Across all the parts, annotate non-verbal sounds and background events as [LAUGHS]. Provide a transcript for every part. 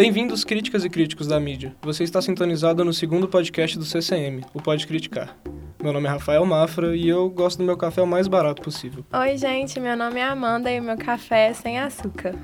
Bem-vindos, críticas e críticos da mídia. Você está sintonizado no segundo podcast do CCM, o Pode Criticar. Meu nome é Rafael Mafra e eu gosto do meu café o mais barato possível. Oi, gente, meu nome é Amanda e o meu café é sem açúcar.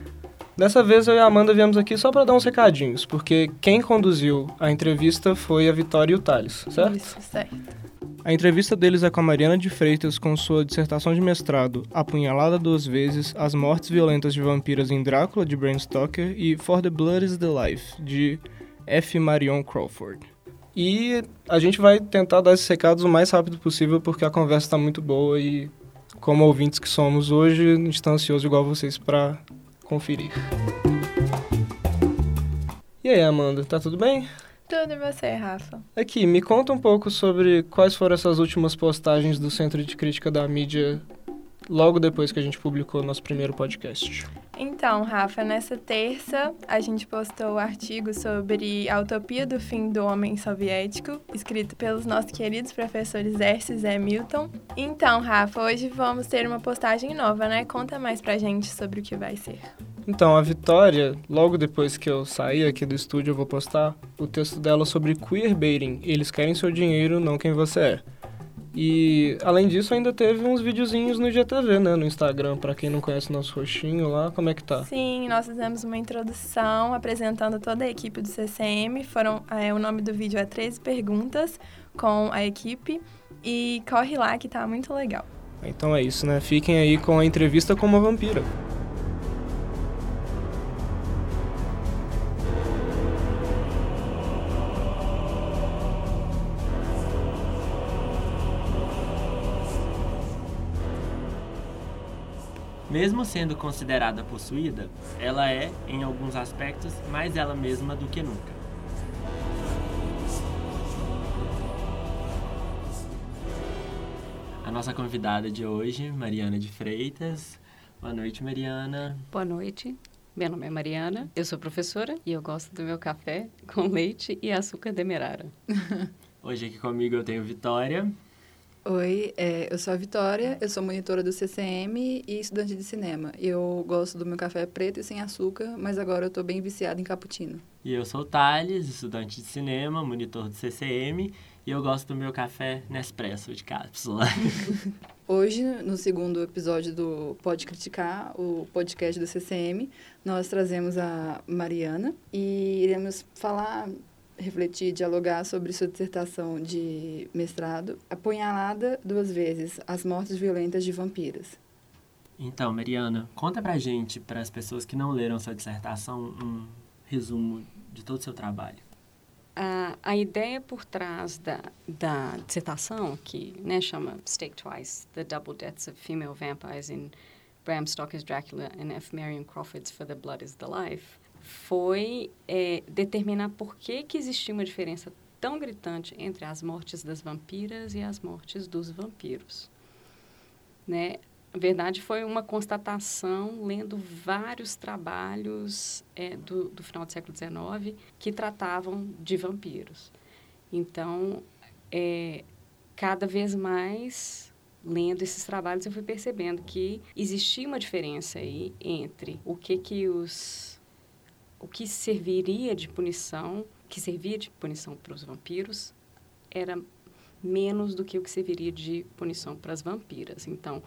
Dessa vez eu e a Amanda viemos aqui só para dar uns recadinhos, porque quem conduziu a entrevista foi a Vitória e o Thales, certo? Isso, certo. A entrevista deles é com a Mariana de Freitas com sua dissertação de mestrado Apunhalada Duas Vezes, As Mortes Violentas de Vampiras em Drácula, de Bram Stoker, e For the Blood is the Life, de F. Marion Crawford. E a gente vai tentar dar esses recados o mais rápido possível, porque a conversa está muito boa e, como ouvintes que somos hoje, a gente está ansioso igual vocês para conferir. E aí, Amanda, tá tudo bem? Tudo e você, Rafa? Aqui, me conta um pouco sobre quais foram essas últimas postagens do Centro de Crítica da Mídia logo depois que a gente publicou nosso primeiro podcast. Então, Rafa, nessa terça a gente postou o artigo sobre a utopia do fim do homem soviético, escrito pelos nossos queridos professores Erces e Milton. Então, Rafa, hoje vamos ter uma postagem nova, né? Conta mais pra gente sobre o que vai ser. Então, a Vitória, logo depois que eu sair aqui do estúdio, eu vou postar o texto dela sobre queerbaiting. Eles querem seu dinheiro, não quem você é. E, além disso, ainda teve uns videozinhos no IGTV, né? No Instagram, para quem não conhece nosso roxinho lá, como é que tá? Sim, nós fizemos uma introdução apresentando toda a equipe do CCM. Foram, é, o nome do vídeo é 13 perguntas com a equipe. E corre lá que tá muito legal. Então é isso, né? Fiquem aí com a entrevista com uma vampira. Mesmo sendo considerada possuída, ela é, em alguns aspectos, mais ela mesma do que nunca. A nossa convidada de hoje, Mariana de Freitas. Boa noite, Mariana. Boa noite. Meu nome é Mariana, eu sou professora e eu gosto do meu café com leite e açúcar demerara. Hoje aqui comigo eu tenho Vitória. Oi, é, eu sou a Vitória, eu sou monitora do CCM e estudante de cinema. Eu gosto do meu café preto e sem açúcar, mas agora eu estou bem viciada em cappuccino. E eu sou o Thales, estudante de cinema, monitor do CCM, e eu gosto do meu café Nespresso de cápsula. [LAUGHS] Hoje, no segundo episódio do Pode Criticar, o podcast do CCM, nós trazemos a Mariana e iremos falar refletir, dialogar sobre sua dissertação de mestrado, Apunhalada duas vezes, as mortes violentas de vampiras. Então, Mariana, conta pra gente, para as pessoas que não leram sua dissertação, um resumo de todo o seu trabalho. A, a ideia por trás da, da dissertação, que né, chama Stake Twice, The Double Deaths of Female Vampires in Bram Stoker's Dracula and F. Marion Crawford's For the Blood is the Life, foi é, determinar por que, que existia uma diferença tão gritante entre as mortes das vampiras e as mortes dos vampiros. Né? Na verdade, foi uma constatação lendo vários trabalhos é, do, do final do século XIX que tratavam de vampiros. Então, é, cada vez mais lendo esses trabalhos eu fui percebendo que existia uma diferença aí entre o que que os o que serviria de punição, que servia de punição para os vampiros, era menos do que o que serviria de punição para as vampiras. Então,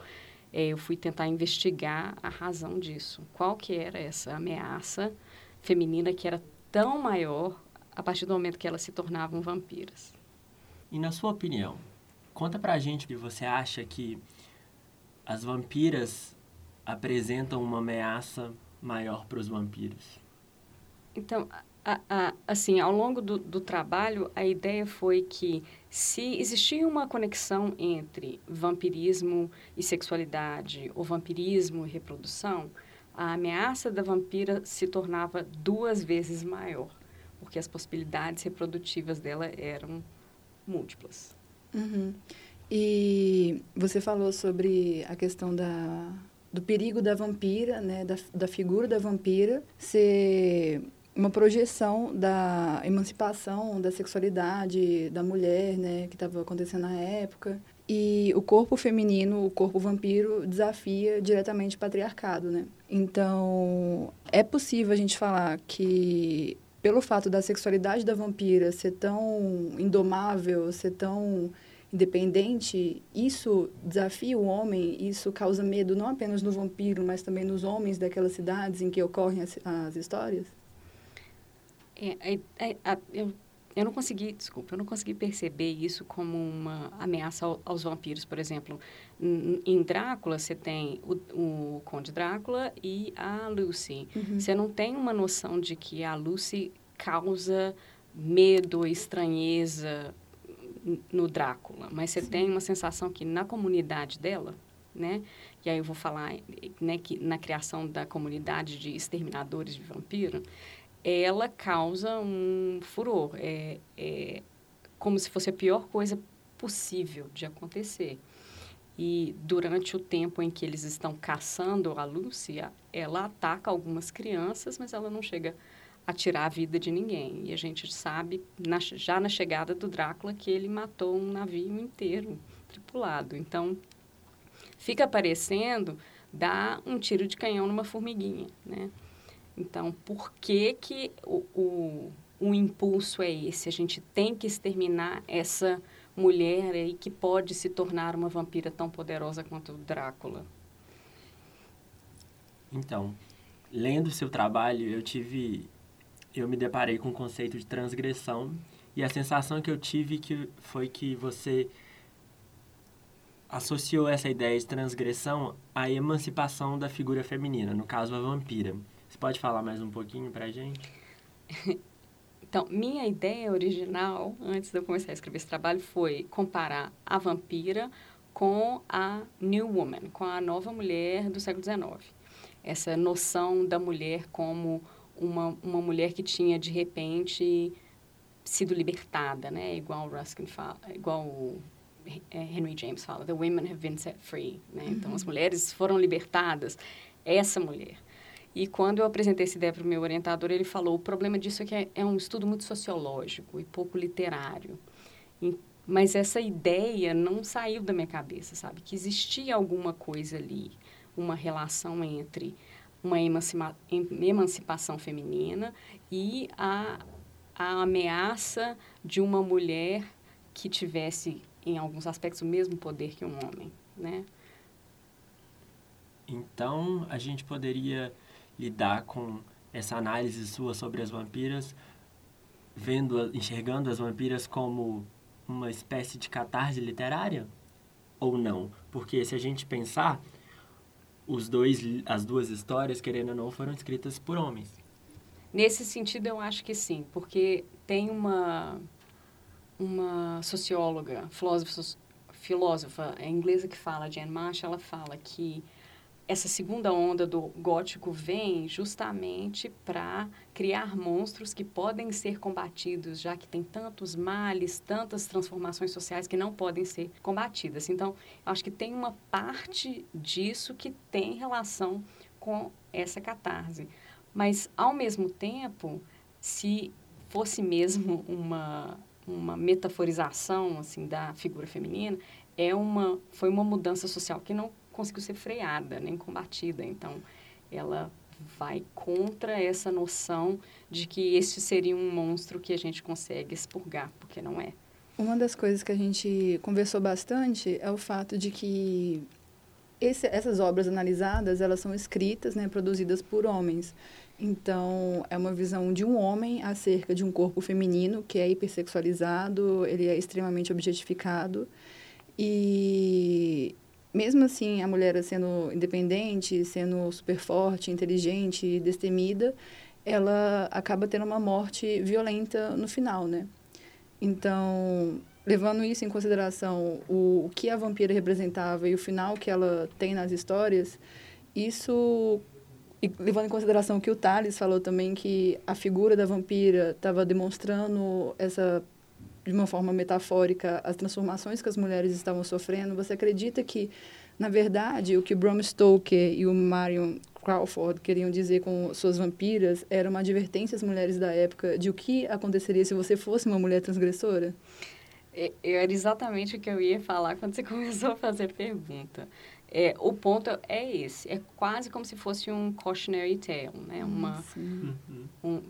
é, eu fui tentar investigar a razão disso. Qual que era essa ameaça feminina que era tão maior a partir do momento que elas se tornavam vampiras. E na sua opinião, conta pra gente que você acha que as vampiras apresentam uma ameaça maior para os vampiros. Então, a, a, assim, ao longo do, do, trabalho, a ideia foi que se existia uma conexão entre vampirismo e sexualidade, ou vampirismo e reprodução, a ameaça da vampira se tornava duas vezes maior, porque as possibilidades reprodutivas dela eram múltiplas. Uhum. E você falou sobre a questão da, do perigo da vampira, né, da, da figura da vampira ser uma projeção da emancipação da sexualidade da mulher, né, que estava acontecendo na época. E o corpo feminino, o corpo vampiro, desafia diretamente o patriarcado, né? Então, é possível a gente falar que, pelo fato da sexualidade da vampira ser tão indomável, ser tão independente, isso desafia o homem, isso causa medo não apenas no vampiro, mas também nos homens daquelas cidades em que ocorrem as, as histórias? É, é, é, eu eu não consegui, desculpa, eu não consegui perceber isso como uma ameaça ao, aos vampiros, por exemplo. Em Drácula, você tem o, o Conde Drácula e a Lucy. Uhum. Você não tem uma noção de que a Lucy causa medo, estranheza no Drácula, mas você Sim. tem uma sensação que na comunidade dela, né? E aí eu vou falar, né, que na criação da comunidade de exterminadores de vampiro, ela causa um furor. É, é como se fosse a pior coisa possível de acontecer. E durante o tempo em que eles estão caçando a Lúcia, ela ataca algumas crianças, mas ela não chega a tirar a vida de ninguém. E a gente sabe, na, já na chegada do Drácula, que ele matou um navio inteiro tripulado. Então, fica parecendo dar um tiro de canhão numa formiguinha, né? Então, por que, que o, o, o impulso é esse? A gente tem que exterminar essa mulher aí que pode se tornar uma vampira tão poderosa quanto Drácula. Então, lendo o seu trabalho, eu tive eu me deparei com o conceito de transgressão e a sensação que eu tive que foi que você associou essa ideia de transgressão à emancipação da figura feminina, no caso a vampira. Você pode falar mais um pouquinho para a gente? [LAUGHS] Então, minha ideia original, antes de eu começar a escrever esse trabalho, foi comparar a vampira com a New Woman, com a nova mulher do século XIX. Essa noção da mulher como uma, uma mulher que tinha, de repente, sido libertada, né? Igual Ruskin fala, igual o é, Henry James fala, the women have been set free, né? Então, as uhum. mulheres foram libertadas. Essa mulher. E quando eu apresentei essa ideia para o meu orientador, ele falou: o problema disso é que é, é um estudo muito sociológico e pouco literário. E, mas essa ideia não saiu da minha cabeça, sabe? Que existia alguma coisa ali, uma relação entre uma emancipa emancipação feminina e a, a ameaça de uma mulher que tivesse, em alguns aspectos, o mesmo poder que um homem, né? Então, a gente poderia lidar com essa análise sua sobre as vampiras, vendo, enxergando as vampiras como uma espécie de catarse literária ou não? Porque se a gente pensar, os dois, as duas histórias, querendo ou não, foram escritas por homens. Nesse sentido, eu acho que sim, porque tem uma uma socióloga, filósofa, filósofa inglesa que fala, Jane Marsh, ela fala que essa segunda onda do gótico vem justamente para criar monstros que podem ser combatidos, já que tem tantos males, tantas transformações sociais que não podem ser combatidas. Então, acho que tem uma parte disso que tem relação com essa catarse. Mas, ao mesmo tempo, se fosse mesmo uma, uma metaforização assim da figura feminina, é uma, foi uma mudança social que não conseguiu ser freada, nem combatida. Então, ela vai contra essa noção de que este seria um monstro que a gente consegue expurgar, porque não é. Uma das coisas que a gente conversou bastante é o fato de que esse, essas obras analisadas, elas são escritas, né, produzidas por homens. Então, é uma visão de um homem acerca de um corpo feminino que é hipersexualizado, ele é extremamente objetificado. E mesmo assim, a mulher sendo independente, sendo super forte, inteligente, destemida, ela acaba tendo uma morte violenta no final, né? Então, levando isso em consideração, o, o que a vampira representava e o final que ela tem nas histórias, isso e levando em consideração que o Thales falou também que a figura da vampira estava demonstrando essa de uma forma metafórica, as transformações que as mulheres estavam sofrendo, você acredita que, na verdade, o que Bram Stoker e o Marion Crawford queriam dizer com suas vampiras era uma advertência às mulheres da época de o que aconteceria se você fosse uma mulher transgressora? É, era exatamente o que eu ia falar quando você [LAUGHS] começou a fazer a pergunta. É, o ponto é esse, é quase como se fosse um cautionary tale, né? Uma, Uhum. um,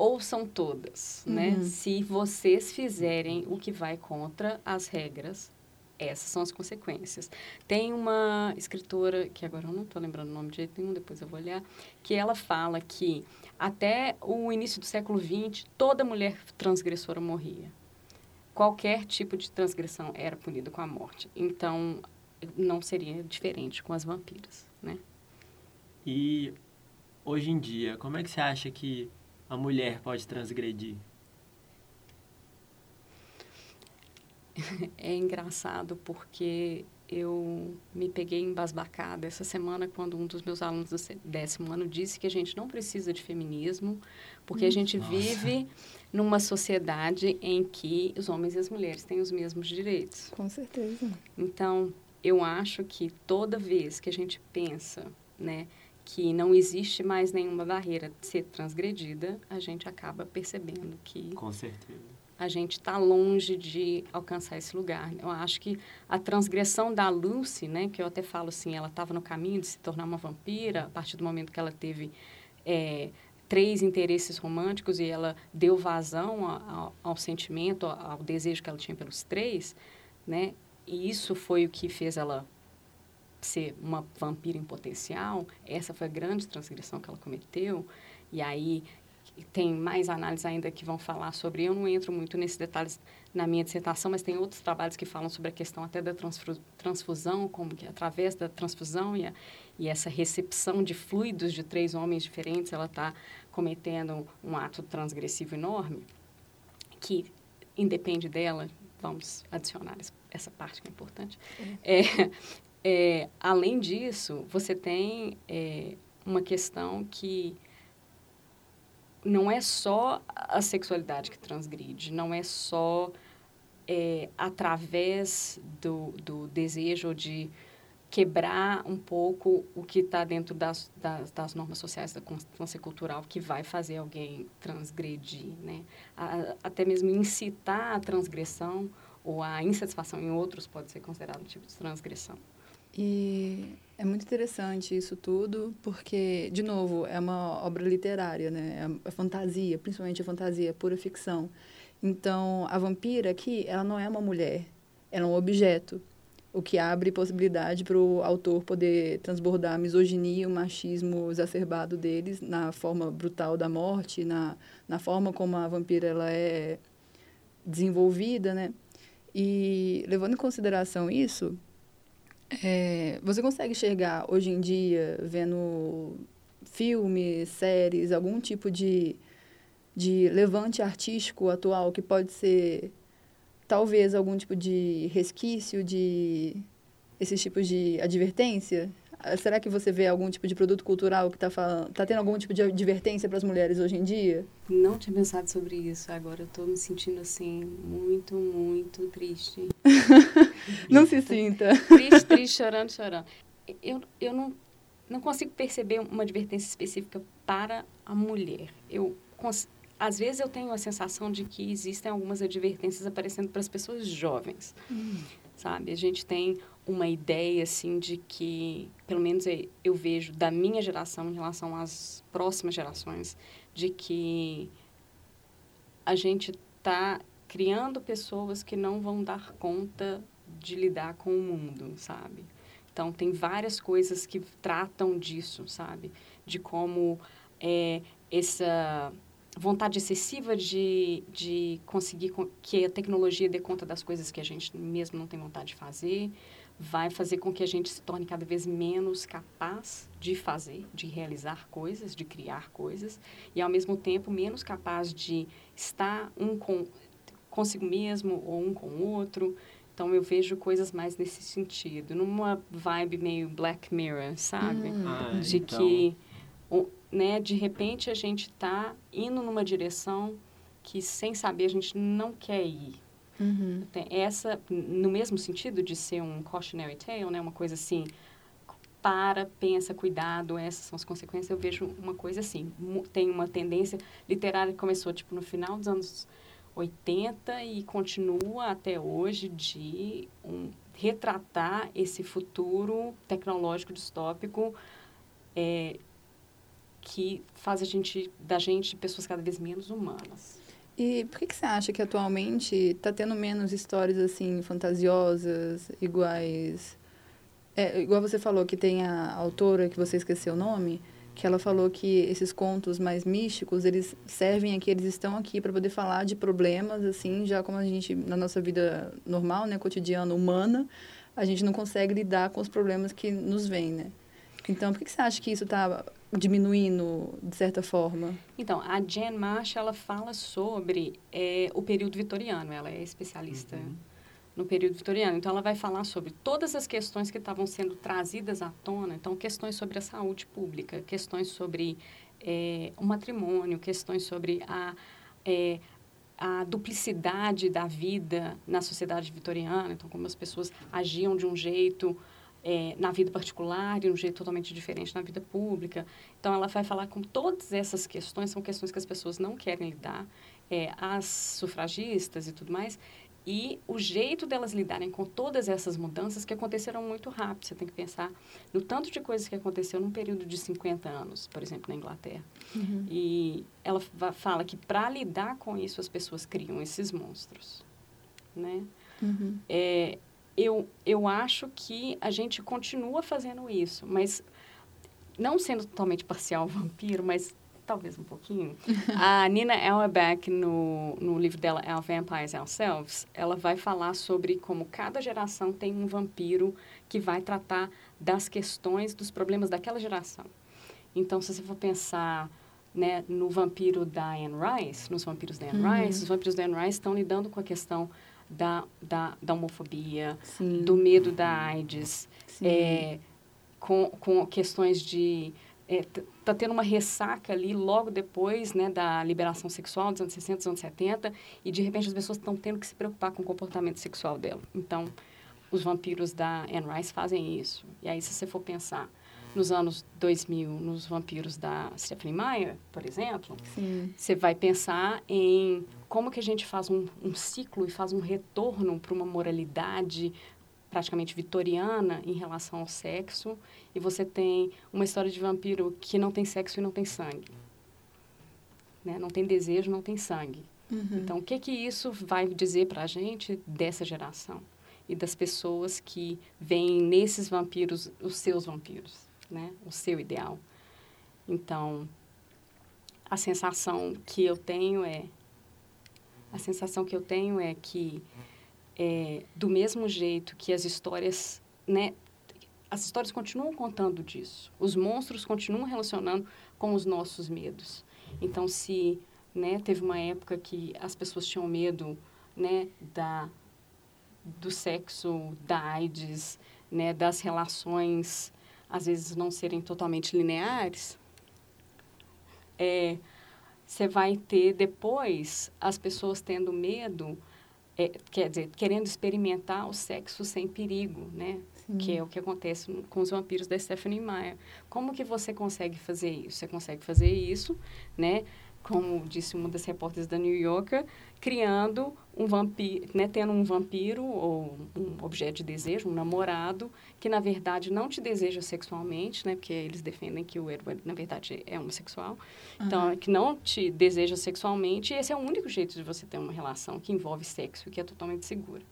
ouçam todas, né? Uhum. Se vocês fizerem o que vai contra as regras, essas são as consequências. Tem uma escritora, que agora eu não estou lembrando o nome de jeito nenhum, depois eu vou olhar, que ela fala que até o início do século XX, toda mulher transgressora morria. Qualquer tipo de transgressão era punida com a morte. Então, não seria diferente com as vampiras, né? E hoje em dia, como é que você acha que a mulher pode transgredir? É engraçado porque eu me peguei embasbacada essa semana quando um dos meus alunos do décimo ano disse que a gente não precisa de feminismo, porque a gente Nossa. vive numa sociedade em que os homens e as mulheres têm os mesmos direitos. Com certeza. Então, eu acho que toda vez que a gente pensa, né, que não existe mais nenhuma barreira de ser transgredida, a gente acaba percebendo que Com certeza. a gente está longe de alcançar esse lugar. Eu acho que a transgressão da Lucy, né, que eu até falo assim, ela estava no caminho de se tornar uma vampira a partir do momento que ela teve é, três interesses românticos e ela deu vazão a- ao, ao sentimento, ao, ao desejo que ela tinha pelos três, né? E isso foi o que fez ela ser uma vampira em potencial. Essa foi a grande transgressão que ela cometeu. E aí tem mais análises ainda que vão falar sobre. Eu não entro muito nesses detalhes na minha dissertação, mas tem outros trabalhos que falam sobre a questão até da transfu- transfusão, como que através da transfusão e, a, e essa recepção de fluidos de três homens diferentes, ela está cometendo um ato transgressivo enorme, que independe dela. Vamos adicionar es- essa parte que é importante. É, é, além disso, você tem é, uma questão que não é só a sexualidade que transgride, não é só é, através do, do desejo de quebrar um pouco o que está dentro das, das, das normas sociais da constância cultural que vai fazer alguém transgredir, né? A- até mesmo incitar a transgressão ou a insatisfação em outros pode ser considerado um tipo de transgressão. E é muito interessante isso tudo, porque, de novo, é uma obra literária, né? É é fantasia, principalmente a fantasia, é pura ficção. Então, a vampira aqui, ela não é uma mulher, ela é um objeto, o que abre possibilidade para o autor poder transbordar a misoginia, o machismo exacerbado deles na forma brutal da morte, na, na forma como a vampira ela é desenvolvida, né? E levando em consideração isso, é, você consegue enxergar hoje em dia, vendo filmes, séries, algum tipo de, de levante artístico atual que pode ser talvez algum tipo de resquício de esses tipos de advertência? Ah, Será que você vê algum tipo de produto cultural que está tá tendo algum tipo de advertência para as mulheres hoje em dia? Não tinha pensado sobre isso. Agora eu tô me sentindo assim muito, muito triste. [LAUGHS] Não se sinta. Triste, triste, chorando, chorando. Eu, eu não, não consigo perceber uma advertência específica para a mulher. Eu, às vezes eu tenho a sensação de que existem algumas advertências aparecendo para as pessoas jovens, sabe? A gente tem uma ideia, assim, de que, pelo menos eu- vejo da minha geração em relação às próximas gerações, de que a gente está criando pessoas que não vão dar conta de lidar com o mundo, sabe? Então, tem várias coisas que tratam disso, sabe? De como é, essa vontade excessiva de, de conseguir que a tecnologia dê conta das coisas que a gente mesmo não tem vontade de fazer, vai fazer com que a gente se torne cada vez menos capaz de fazer, de realizar coisas, de criar coisas, e ao mesmo tempo menos capaz de estar um com consigo mesmo ou um com o outro. Então eu vejo coisas mais nesse sentido, numa vibe meio Black Mirror, sabe? Ah, de então, que né, de repente a gente está indo numa direção que sem saber a gente não quer ir. Uhum. Essa, no mesmo sentido de ser um cautionary tale, né? Uma coisa assim, para, pensa, cuidado, essas são as consequências. Eu vejo uma coisa assim, tem uma tendência literária que começou tipo no final dos anos 80 e continua até hoje de um, retratar esse futuro tecnológico distópico é, que faz a gente da gente pessoas cada vez menos humanas. E por que, que você acha que atualmente está tendo menos histórias assim fantasiosas, iguais? É, igual você falou que tem a autora que você esqueceu o nome, que ela falou que esses contos mais místicos eles servem aqui, eles estão aqui para poder falar de problemas assim, já como a gente na nossa vida normal, né, cotidiana, humana, a gente não consegue lidar com os problemas que nos vêm, né? Então, por que, que você acha que isso está diminuindo de certa forma? Então, a Jen Marsh, ela fala sobre é, o período vitoriano. Ela é especialista no período vitoriano. Então, ela vai falar sobre todas as questões que estavam sendo trazidas à tona. Então, questões sobre a saúde pública, questões sobre é, o matrimônio, questões sobre a, é, a duplicidade da vida na sociedade vitoriana. Então, como as pessoas agiam de um jeito é, na vida particular e de um jeito totalmente diferente na vida pública. Então, ela vai falar com todas essas questões, são questões que as pessoas não querem lidar, é, as sufragistas e tudo mais, e o jeito delas lidarem com todas essas mudanças que aconteceram muito rápido. Você tem que pensar no tanto de coisas que aconteceu num período de 50 anos, por exemplo, na Inglaterra. E ela fa- fala que para lidar com isso, as pessoas criam esses monstros, né? Uhum. É, eu, eu acho que a gente continua fazendo isso, mas não sendo totalmente parcial [LAUGHS] vampiro, mas talvez um pouquinho. [LAUGHS] a Nina Auerbach, no, no livro dela, Our Vampires Ourselves, ela vai falar sobre como cada geração tem um vampiro que vai tratar das questões, dos problemas daquela geração. Então, se você for pensar né, no vampiro da Anne Rice, nos vampiros da Anne Uhum. Rice, os vampiros da Anne Rice estão lidando com a questão da, da, da homofobia, Sim. do medo da AIDS, é, com, com questões de... É, tá tendo uma ressaca ali logo depois né, da liberação sexual dos anos 60, dos anos 70, e de repente as pessoas estão tendo que se preocupar com o comportamento sexual dela. Então, os vampiros da Anne Rice fazem isso. E aí, se você for pensar nos anos 2000, nos vampiros da Stephanie Meyer, por exemplo, Sim. você vai pensar em como que a gente faz um, um ciclo e faz um retorno para uma moralidade praticamente vitoriana em relação ao sexo e você tem uma história de vampiro que não tem sexo e não tem sangue né? não tem desejo não tem sangue Uhum. então o que que isso vai dizer para a gente dessa geração e das pessoas que veem nesses vampiros os seus vampiros né? O seu ideal. Então a sensação que eu tenho é a sensação que eu tenho é que é, do mesmo jeito que as histórias né as histórias continuam contando disso os monstros continuam relacionando com os nossos medos. Então se né teve uma época que as pessoas tinham medo né da do sexo da AIDS né das relações às vezes não serem totalmente lineares é, você vai ter depois as pessoas tendo medo, é, quer dizer, querendo experimentar o sexo sem perigo, né? Que é o que acontece com os vampiros da Stephanie Meyer. Como que você consegue fazer isso? Você consegue fazer isso, né? Como disse uma das repórteres da New Yorker, criando um vampiro, né? Tendo um vampiro ou um objeto de desejo, um namorado, que na verdade não te deseja sexualmente, né? Porque eles defendem que o Edward, na verdade, é homossexual. Então, que não te deseja sexualmente, e esse é o único jeito de você ter uma relação que envolve sexo e que é totalmente segura.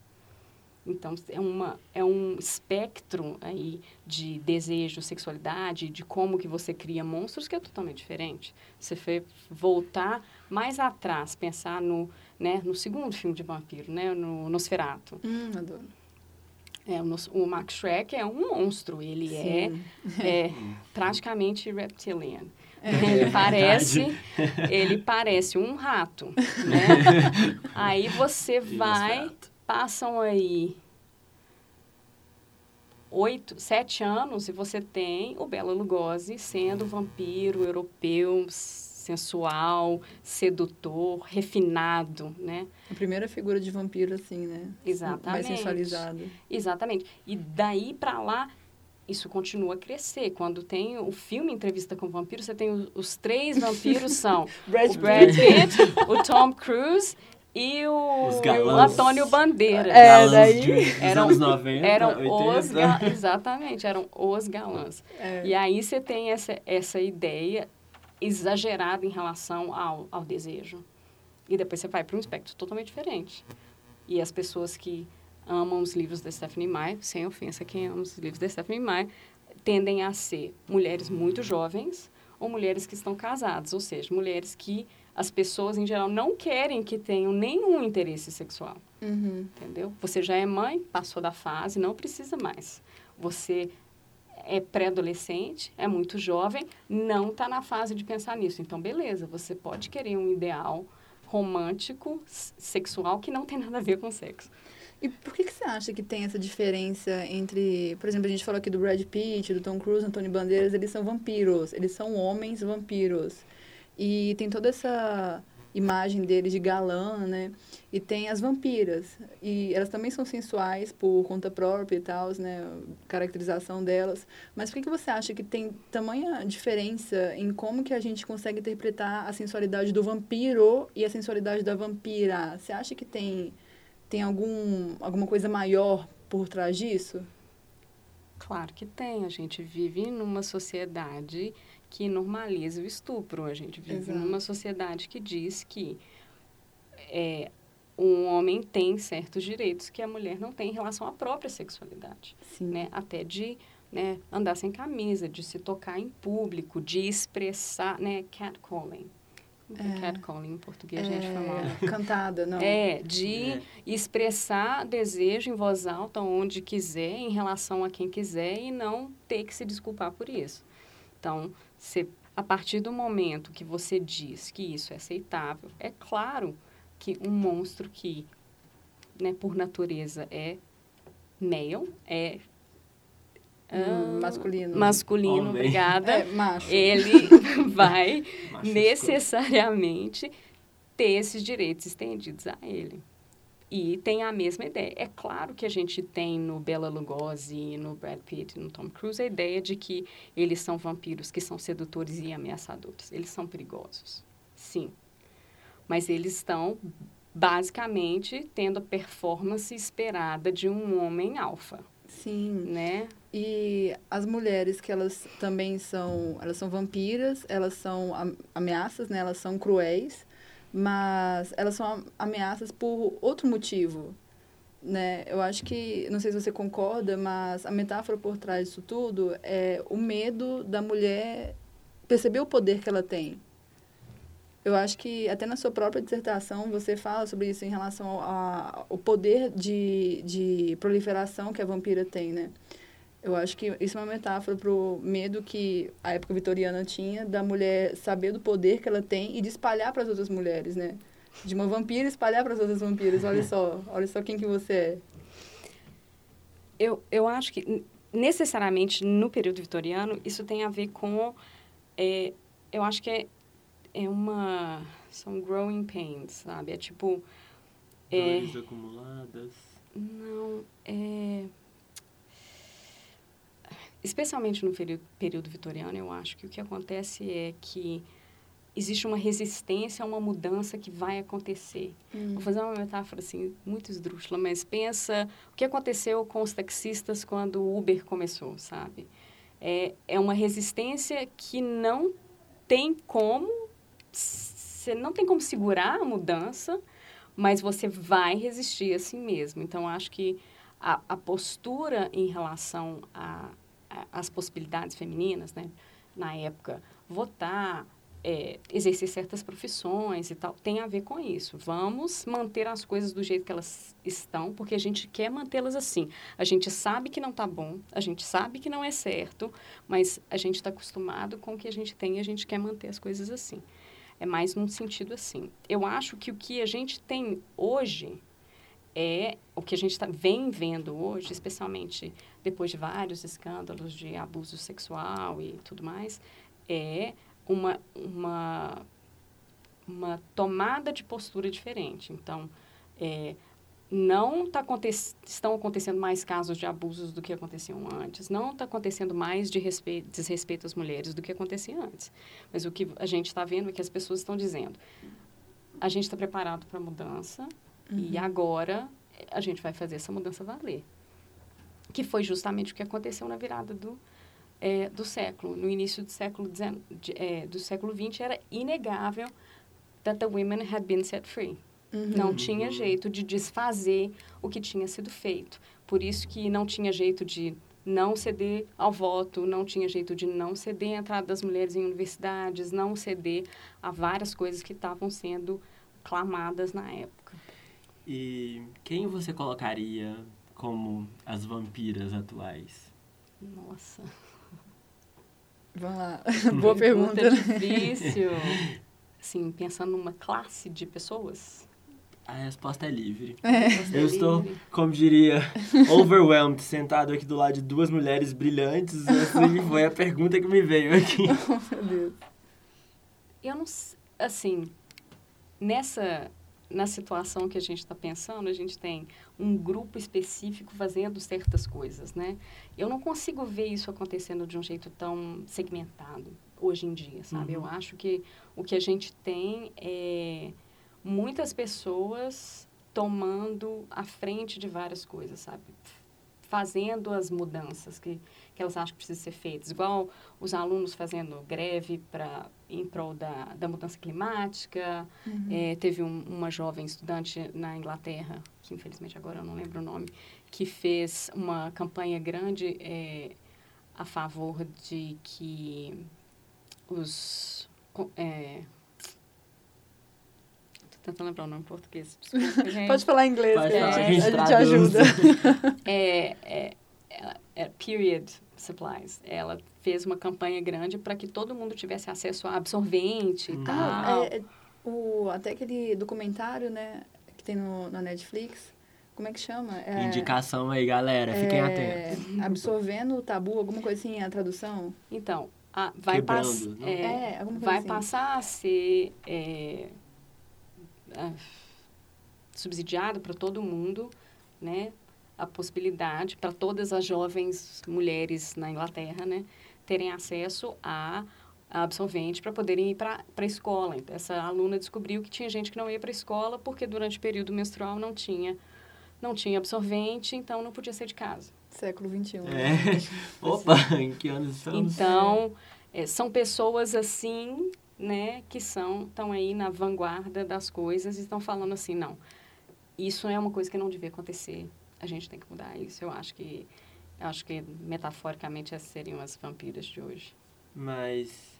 Então, é, uma, é um espectro aí de desejo, sexualidade, de como que você cria monstros que é totalmente diferente. Você foi voltar mais atrás, pensar no, né, no segundo filme de vampiro, né, no Nosferatu. Hum, adoro. É, o, o Max Schreck é um monstro, ele é, Sim. é [LAUGHS] praticamente reptilian. É. Ele parece, ele parece um rato, né? [LAUGHS] Aí você vai. Passam aí oito, sete anos e você tem o Bela Lugosi sendo vampiro europeu sensual, sedutor, refinado, né? A primeira figura de vampiro, assim, né? Exatamente. Mais sensualizado. Exatamente. E daí para lá, isso continua a crescer. Quando tem o filme Entrevista com o Vampiro, você tem os, os três vampiros são [LAUGHS] Brad o Brad Pitt, o Tom Cruise e o, o. Antônio Bandeira. É, Galãs daí- de- Eram- anos 90, Eram 80. os ga- exatamente, eram os galãs. É. E aí você tem essa, essa ideia exagerada em relação ao, ao desejo. E depois você vai para um espectro totalmente diferente. E as pessoas que amam os livros da Stephanie Meyer, sem ofensa quem ama os livros da Stephanie Meyer, tendem a ser mulheres muito jovens ou mulheres que estão casadas, ou seja, mulheres que as pessoas em geral não querem que tenham nenhum interesse sexual Uhum. entendeu? Você já é mãe, passou da fase, não precisa mais. Você é pré-adolescente, é muito jovem, não está na fase de pensar nisso. Então, beleza, você pode querer um ideal romântico, sexual, que não tem nada a ver com sexo. E por que, que você acha que tem essa diferença entre, por exemplo, a gente falou aqui do Brad Pitt, do Tom Cruise, Antônio Bandeiras, eles são vampiros, eles são homens vampiros. E tem toda essa imagem deles de galã, né? E tem as vampiras. E elas também são sensuais por conta própria e tal, né? Caracterização delas. Mas por que, que você acha que tem tamanha diferença em como que a gente consegue interpretar a sensualidade do vampiro e a sensualidade da vampira? Você acha que tem tem algum, alguma coisa maior por trás disso? Claro que tem. A gente vive numa sociedade que normaliza o estupro. A gente vive Exato. numa sociedade que diz que é, um homem tem certos direitos que a mulher não tem em relação à própria sexualidade. Sim. né? Até de né, andar sem camisa, de se tocar em público, de expressar, né? Catcalling. É É. catcalling em português, gente, foi mal. É, cantada, não. É, de É. expressar desejo em voz alta onde quiser, em relação a quem quiser e não ter que se desculpar por isso. Então, você, a partir do momento que você diz que isso é aceitável, é claro que um monstro que, né, por natureza é male, é Hum, ah, masculino. masculino, Homem. obrigada, É, macho. ele [LAUGHS] vai Macho necessariamente ter esses direitos estendidos a ele. E tem a mesma ideia. É claro que a gente tem no Bela Lugosi, no Brad Pitt, no Tom Cruise, a ideia de que eles são vampiros que são sedutores e ameaçadores. Eles são perigosos. Sim. Mas eles estão basicamente tendo a performance esperada de um homem alfa, Sim. né? E as mulheres que elas também são, elas são vampiras, elas são am- ameaças, né? Elas são cruéis, mas elas são am- ameaças por outro motivo, né? Eu acho que, não sei se você concorda, mas a metáfora por trás disso tudo é o medo da mulher perceber o poder que ela tem. Eu acho que até na sua própria dissertação você fala sobre isso em relação ao, ao poder de, de proliferação que a vampira tem, né? Eu acho que isso é uma metáfora para o medo que a época vitoriana tinha da mulher saber do poder que ela tem e de espalhar para as outras mulheres, né? De uma vampira espalhar para as outras vampiras. Olha só, olha só quem que você é. Eu, eu acho que necessariamente no período vitoriano isso tem a ver com é, eu acho que é, é uma são growing pains sabe é tipo é, Dores acumuladas. não é especialmente no período, período vitoriano eu acho que o que acontece é que existe uma resistência a uma mudança que vai acontecer Vou fazer uma metáfora assim, muito esdrúxula, mas pensa o que aconteceu com os taxistas quando o Uber começou, sabe? É, é uma resistência que não tem como, você não tem como segurar a mudança, mas você vai resistir assim mesmo. Então, acho que a, a postura em relação a- a- às possibilidades femininas, né? Na época, votar, é, exercer certas profissões e tal, tem a ver com isso. Vamos manter as coisas do jeito que elas estão, porque a gente quer mantê-las assim. A gente sabe que não está bom, a gente sabe que não é certo, mas a gente está acostumado com o que a gente tem e a gente quer manter as coisas assim. É mais num sentido assim. Eu acho que o que a gente tem hoje é o que a gente tá, vem vendo hoje, especialmente depois de vários escândalos de abuso sexual e tudo mais, é uma, uma uma tomada de postura diferente. Então, é, não tá aconte estão acontecendo mais casos de abusos do que aconteciam antes, não está acontecendo mais de respeito, desrespeito às mulheres do que acontecia antes. Mas o que a gente está vendo é que as pessoas estão dizendo: a gente está preparado para a mudança uhum. e agora a gente vai fazer essa mudança valer. Que foi justamente o que aconteceu na virada do, é, do século. No início do século, de, é, do século XX, era inegável that the women had been set free. Uhum. Não tinha jeito de desfazer o que tinha sido feito. Por isso que não tinha jeito de não ceder ao voto, não tinha jeito de não ceder à entrada das mulheres em universidades, não ceder a várias coisas que estavam sendo clamadas na época. E quem você colocaria como as vampiras atuais? Nossa. [LAUGHS] Vamos lá. [LAUGHS] Boa pergunta. pergunta difícil. [LAUGHS] Assim, pensando numa classe de pessoas. A resposta é livre. É. Eu é estou, livre. como diria, overwhelmed, sentado aqui do lado de duas mulheres brilhantes. Essa foi a pergunta que me veio aqui. Oh, meu Deus. Eu não... Assim, nessa... Na situação que a gente está pensando, a gente tem um grupo específico fazendo certas coisas, né? Eu não consigo ver isso acontecendo de um jeito tão segmentado hoje em dia, sabe? Uhum. Eu acho que o que a gente tem é muitas pessoas tomando a frente de várias coisas, sabe? Fazendo as mudanças que, que elas acham que precisam ser feitas. Igual os alunos fazendo greve pra, em prol da, da mudança climática. Uhum. É, teve um, uma jovem estudante na Inglaterra, que infelizmente agora eu não lembro o nome, que fez uma campanha grande é, a favor de que os... É, tentando lembrar o nome em português. Desculpa, [LAUGHS] gente. Pode falar em inglês, Pode que falar, a gente, a gente ajuda. é, é, é, é, period supplies. Ela fez uma campanha grande para que todo mundo tivesse acesso a absorvente e ah, tal. É, o, até aquele documentário, né, que tem no, na Netflix, como é que chama? É, Indicação aí, galera, fiquem é, atentos. Absorvendo o tabu, alguma coisa assim, a tradução? Então, a, vai, pass, é, é vai assim. passar a ser é, é, subsidiado para todo mundo, né? A possibilidade para todas as jovens mulheres na Inglaterra, né? Terem acesso a, a absorvente para poderem ir para a escola. Então, essa aluna descobriu que tinha gente que não ia para a escola porque durante o período menstrual não tinha não tinha absorvente, então não podia sair de casa. Século XXI. É. Né? [LAUGHS] Opa, em que anos estamos? Então, é, são pessoas assim né, que são estão aí na vanguarda das coisas e estão falando assim, não, isso é uma coisa que não devia acontecer, a gente tem que mudar isso. Eu acho que eu acho que metaforicamente essas seriam as vampiras de hoje. Mas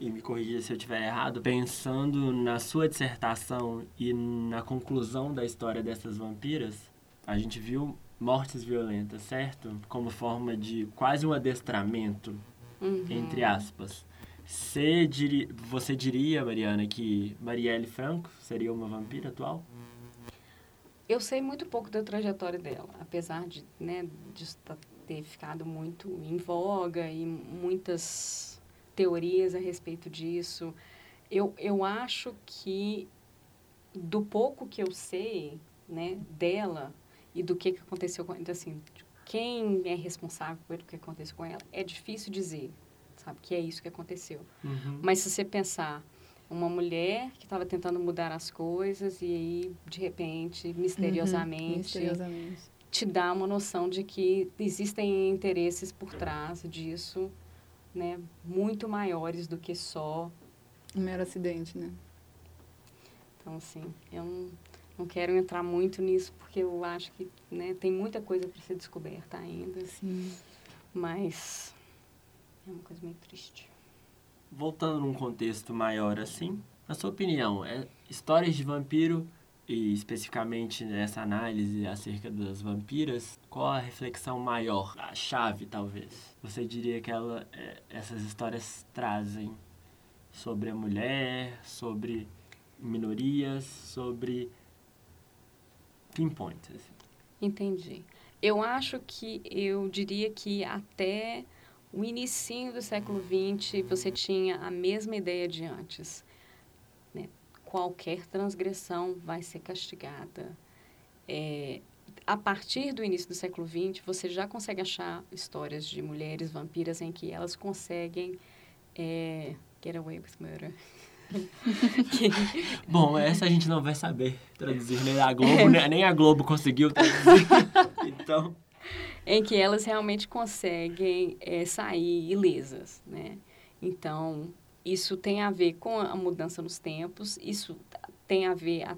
e me corrija se eu estiver errado, pensando na sua dissertação e na conclusão da história dessas vampiras, a gente viu mortes violentas, certo? Como forma de quase um adestramento, uhum. entre aspas. Você, diri, você diria, Mariana, que Marielle Franco seria uma vampira atual? Eu sei muito pouco da trajetória dela, apesar de, né, de ter ficado muito em voga e muitas teorias a respeito disso. Eu, eu acho que, do pouco que eu sei né, dela e do que, que aconteceu com ela, assim, quem é responsável pelo que aconteceu com ela, é difícil dizer sabe? Que é isso que aconteceu. Uhum. Mas se você pensar, uma mulher que estava tentando mudar as coisas e aí, de repente, misteriosamente, uhum. misteriosamente, te dá uma noção de que existem interesses por trás disso, né? Muito maiores do que só... Um mero acidente, né? Então, assim, eu não, não quero entrar muito nisso, porque eu acho que né, tem muita coisa para ser descoberta ainda. Sim. Mas é uma coisa meio triste. Voltando num contexto maior assim, na sua opinião, é, histórias de vampiro e especificamente nessa análise acerca das vampiras, qual a reflexão maior, a chave talvez? Você diria que ela, é, essas histórias trazem sobre a mulher, sobre minorias, sobre pinpoints? Assim. Entendi. Eu acho que eu diria que até o início do século XX, você tinha a mesma ideia de antes. qualquer transgressão vai ser castigada. É, a partir do início do século XX, você já consegue achar histórias de mulheres vampiras em que elas conseguem é, get away with murder. [LAUGHS] Bom, essa a gente não vai saber traduzir, né? A Globo, né? nem a Globo conseguiu traduzir. [LAUGHS] então. [LAUGHS] Em que elas realmente conseguem é, sair ilesas, né? Então, isso tem a ver com a mudança nos tempos, isso tem a ver, a,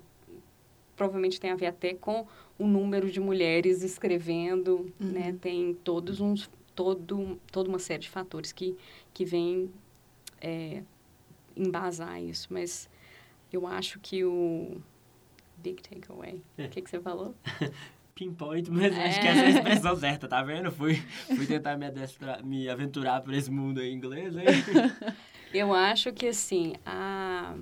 provavelmente tem a ver até com o número de mulheres escrevendo, uhum. né? Tem todos uns, todo, toda uma série de fatores que, que vêm é, embasar isso, mas eu acho que o big takeaway, o que, que você falou? [LAUGHS] Pinpoint, [LAUGHS] mas é. acho que essa é a expressão certa, tá vendo? Fui, fui tentar me, adestrar, me aventurar por esse mundo em inglês, hein? [LAUGHS] Eu acho que, assim, a...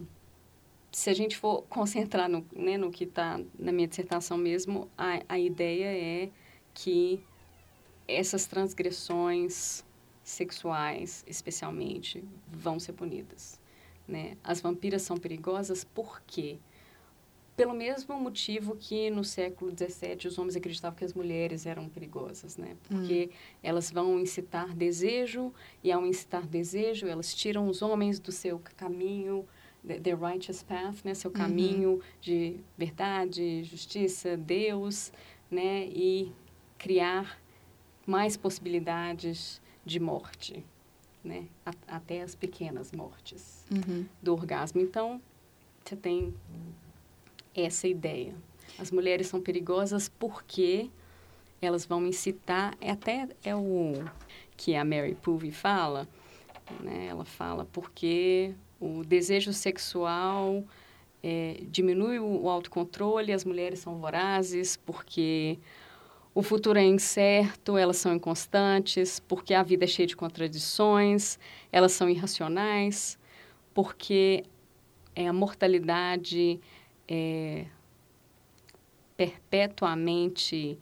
se a gente for concentrar no, né, no que está na minha dissertação mesmo, a, a ideia é que essas transgressões sexuais, especialmente, vão ser punidas. Né? As vampiras são perigosas por quê? Pelo mesmo motivo que no século XVII os homens acreditavam que as mulheres eram perigosas, né? Porque hum. elas vão incitar desejo e ao incitar desejo elas tiram os homens do seu caminho, the, righteous path, né? Seu uhum. caminho uhum. de verdade, justiça, Deus, né? E criar mais possibilidades de morte, né? A, até as pequenas mortes uhum. do orgasmo. Então, você tem essa ideia. As mulheres são perigosas porque elas vão incitar, é até é o que a Mary Poovey fala, né? Ela fala porque o desejo sexual é, diminui o autocontrole, as mulheres são vorazes porque o futuro é incerto, elas são inconstantes, porque a vida é cheia de contradições, elas são irracionais, porque é, a mortalidade é perpetuamente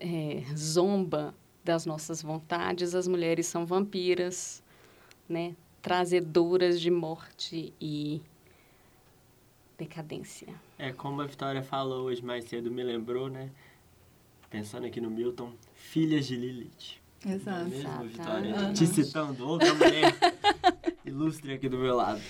é, zomba das nossas vontades, as mulheres são vampiras, né? trazedoras de morte e decadência. É, como a Vitória falou hoje mais cedo, me lembrou, né? pensando aqui no Milton, filhas de Lilith. Exato. Não é mesmo, Vitória? Uhum. Te citando, outra mulher [LAUGHS] ilustre aqui do meu lado.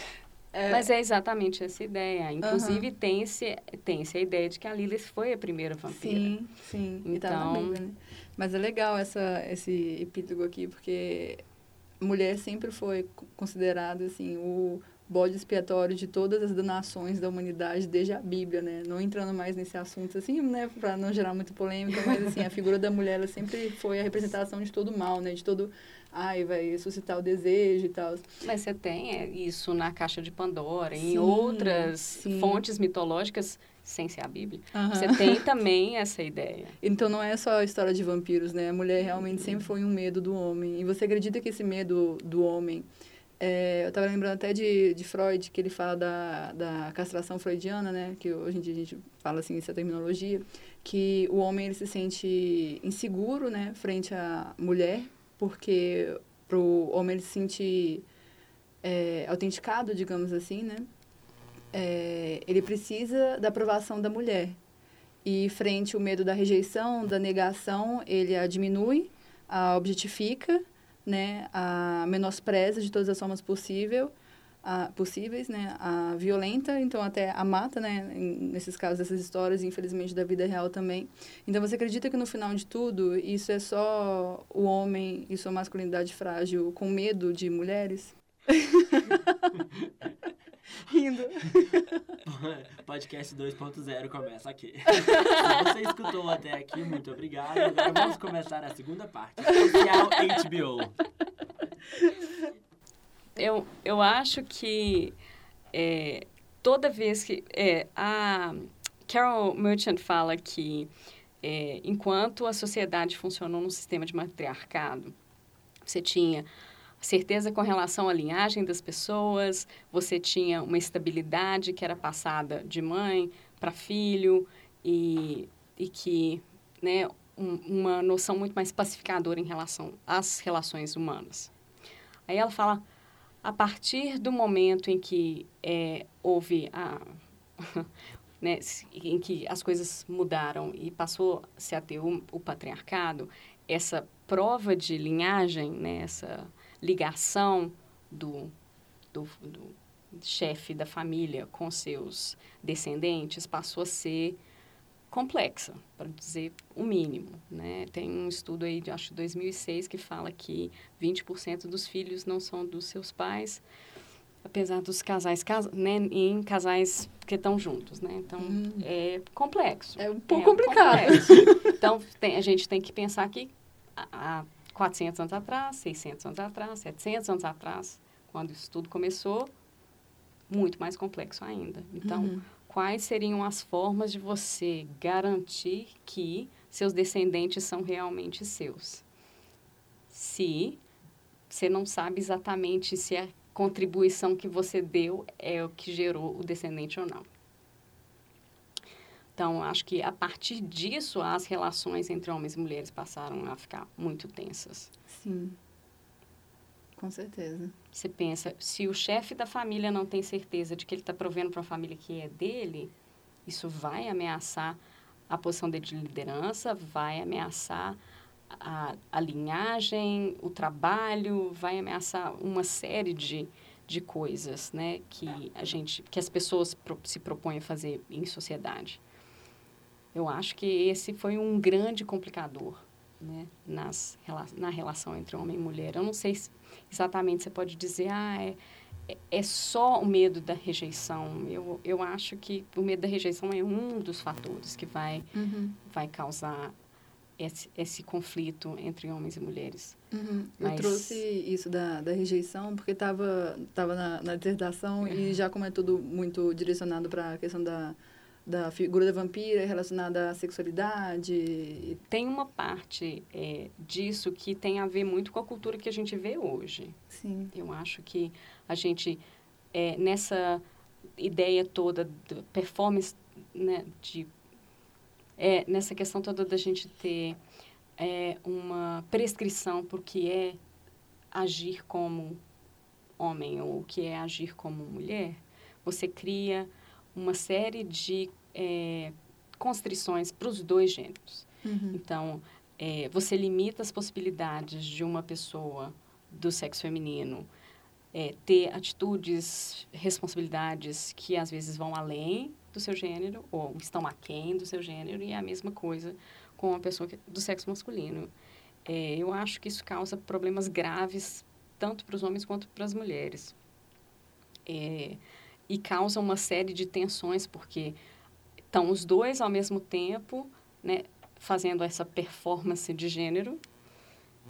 É... Mas é exatamente essa ideia. Inclusive, uhum. tem, esse, tem essa ideia de que a Lilith foi a primeira vampira. Sim, sim. Então... Tá então Bíblia, né? Mas é legal essa, esse epílogo aqui, porque mulher sempre foi considerada, assim, o bode expiatório de todas as nações da humanidade desde a Bíblia, né? Não entrando mais nesse assunto assim, né, para não gerar muita polêmica, mas assim, a figura da mulher ela sempre foi a representação de todo mal, né? De todo ai, vai suscitar o desejo e tal. Mas você tem é, isso na caixa de Pandora, sim, em outras sim. fontes mitológicas sem ser a Bíblia. Uhum. Você tem também essa ideia. [LAUGHS] Então não é só a história de vampiros, né? A mulher realmente sempre foi um medo do homem. E você acredita que esse medo do homem é, eu estava lembrando até de, de Freud, que ele fala da, da castração freudiana, né? Que hoje em dia a gente fala assim, essa terminologia, que o homem ele se sente inseguro, né? Frente à mulher, porque para o homem ele se sentir é, autenticado, digamos assim, né? É, ele precisa da aprovação da mulher. E frente ao medo da rejeição, da negação, ele a diminui, a objetifica né, a menospreza de todas as formas possível, a, possíveis, né, a violenta, então até a mata, né, nesses casos dessas histórias, infelizmente da vida real também. Então você acredita que no final de tudo isso é só o homem e sua masculinidade frágil com medo de mulheres? [LAUGHS] Rindo. [LAUGHS] Podcast 2.0 começa aqui. Se você escutou até aqui, muito obrigado. Agora vamos começar a segunda parte. Especial HBO. Eu, eu acho que é, toda vez que... É, a Carol Merchant fala que é, enquanto a sociedade funcionou num sistema de matriarcado, você tinha certeza com relação à linhagem das pessoas, você tinha uma estabilidade que era passada de mãe para filho e, e que, né, um, uma noção muito mais pacificadora em relação às relações humanas. Aí ela fala, a partir do momento em que é, houve a [LAUGHS] né, em que as coisas mudaram e passou-se a ter o, o, patriarcado, essa prova de linhagem, né, essa ligação do, do, do chefe da família com seus descendentes passou a ser complexa, para dizer o mínimo. Né? Tem um estudo aí, de, acho de 2006, que fala que 20% dos filhos não são dos seus pais, apesar dos casais, cas, né, em casais que estão juntos, né? Então, hum. é complexo. É um pouco é complicado. [LAUGHS] então, tem, a gente tem que pensar que há 400 anos atrás, 600 anos atrás, 700 anos atrás, quando isso tudo começou, muito mais complexo ainda. Então, uhum. Quais seriam as formas de você garantir que seus descendentes são realmente seus? Se você não sabe exatamente se é contribuição que você deu é o que gerou o descendente ou não. Então, acho que a partir disso, as relações entre homens e mulheres passaram a ficar muito tensas. Sim. Com certeza. Você pensa, se o chefe da família não tem certeza de que ele está provendo para uma família que é dele, isso vai ameaçar a posição dele de liderança, vai ameaçar a, a linhagem, o trabalho, vai ameaçar uma série de, de coisas, né, que a gente, que as pessoas pro, se propõem a fazer em sociedade. Eu acho que esse foi um grande complicador, né, nas, na relação entre homem e mulher. Eu não sei se exatamente você pode dizer, ah, é, é só o medo da rejeição. Eu, eu acho que o medo da rejeição é um dos fatores que vai, uhum. vai causar esse, esse conflito entre homens e mulheres. Uhum. Mas... Eu trouxe isso da, da rejeição porque estava tava na, na dissertação e já como é tudo muito direcionado para a questão da, da figura da vampira relacionada à sexualidade. Tem uma parte é, disso que tem a ver muito com a cultura que a gente vê hoje. Sim. Eu acho que a gente, é, nessa ideia toda de performance né, de é nessa questão toda da gente ter é, uma prescrição por que é agir como homem ou o que é agir como mulher, você cria uma série de é, constrições para os dois gêneros. Uhum. Então, é, você limita as possibilidades de uma pessoa do sexo feminino é, ter atitudes, responsabilidades que às vezes vão além do seu gênero ou estão aquém do seu gênero e é a mesma coisa com uma pessoa que, do sexo masculino. É, eu acho que isso causa problemas graves tanto para os homens quanto para as mulheres. É, e causa uma série de tensões, porque estão os dois ao mesmo tempo né, fazendo essa performance de gênero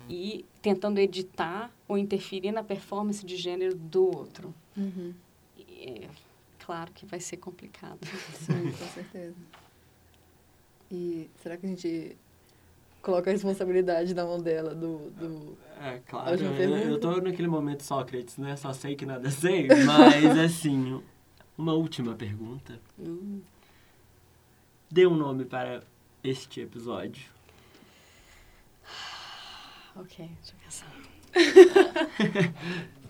e tentando editar ou interferir na performance de gênero do outro. Uhum. E, claro que vai ser complicado. Sim, com certeza. E será que a gente coloca a responsabilidade na mão dela do... do é, claro. Eu, eu tô naquele momento Sócrates, né? Só sei que nada sei, [LAUGHS] mas assim, uma última pergunta. Hum. Dê um nome para este episódio. [SIGHS] Ok, deixa eu pensar. [LAUGHS]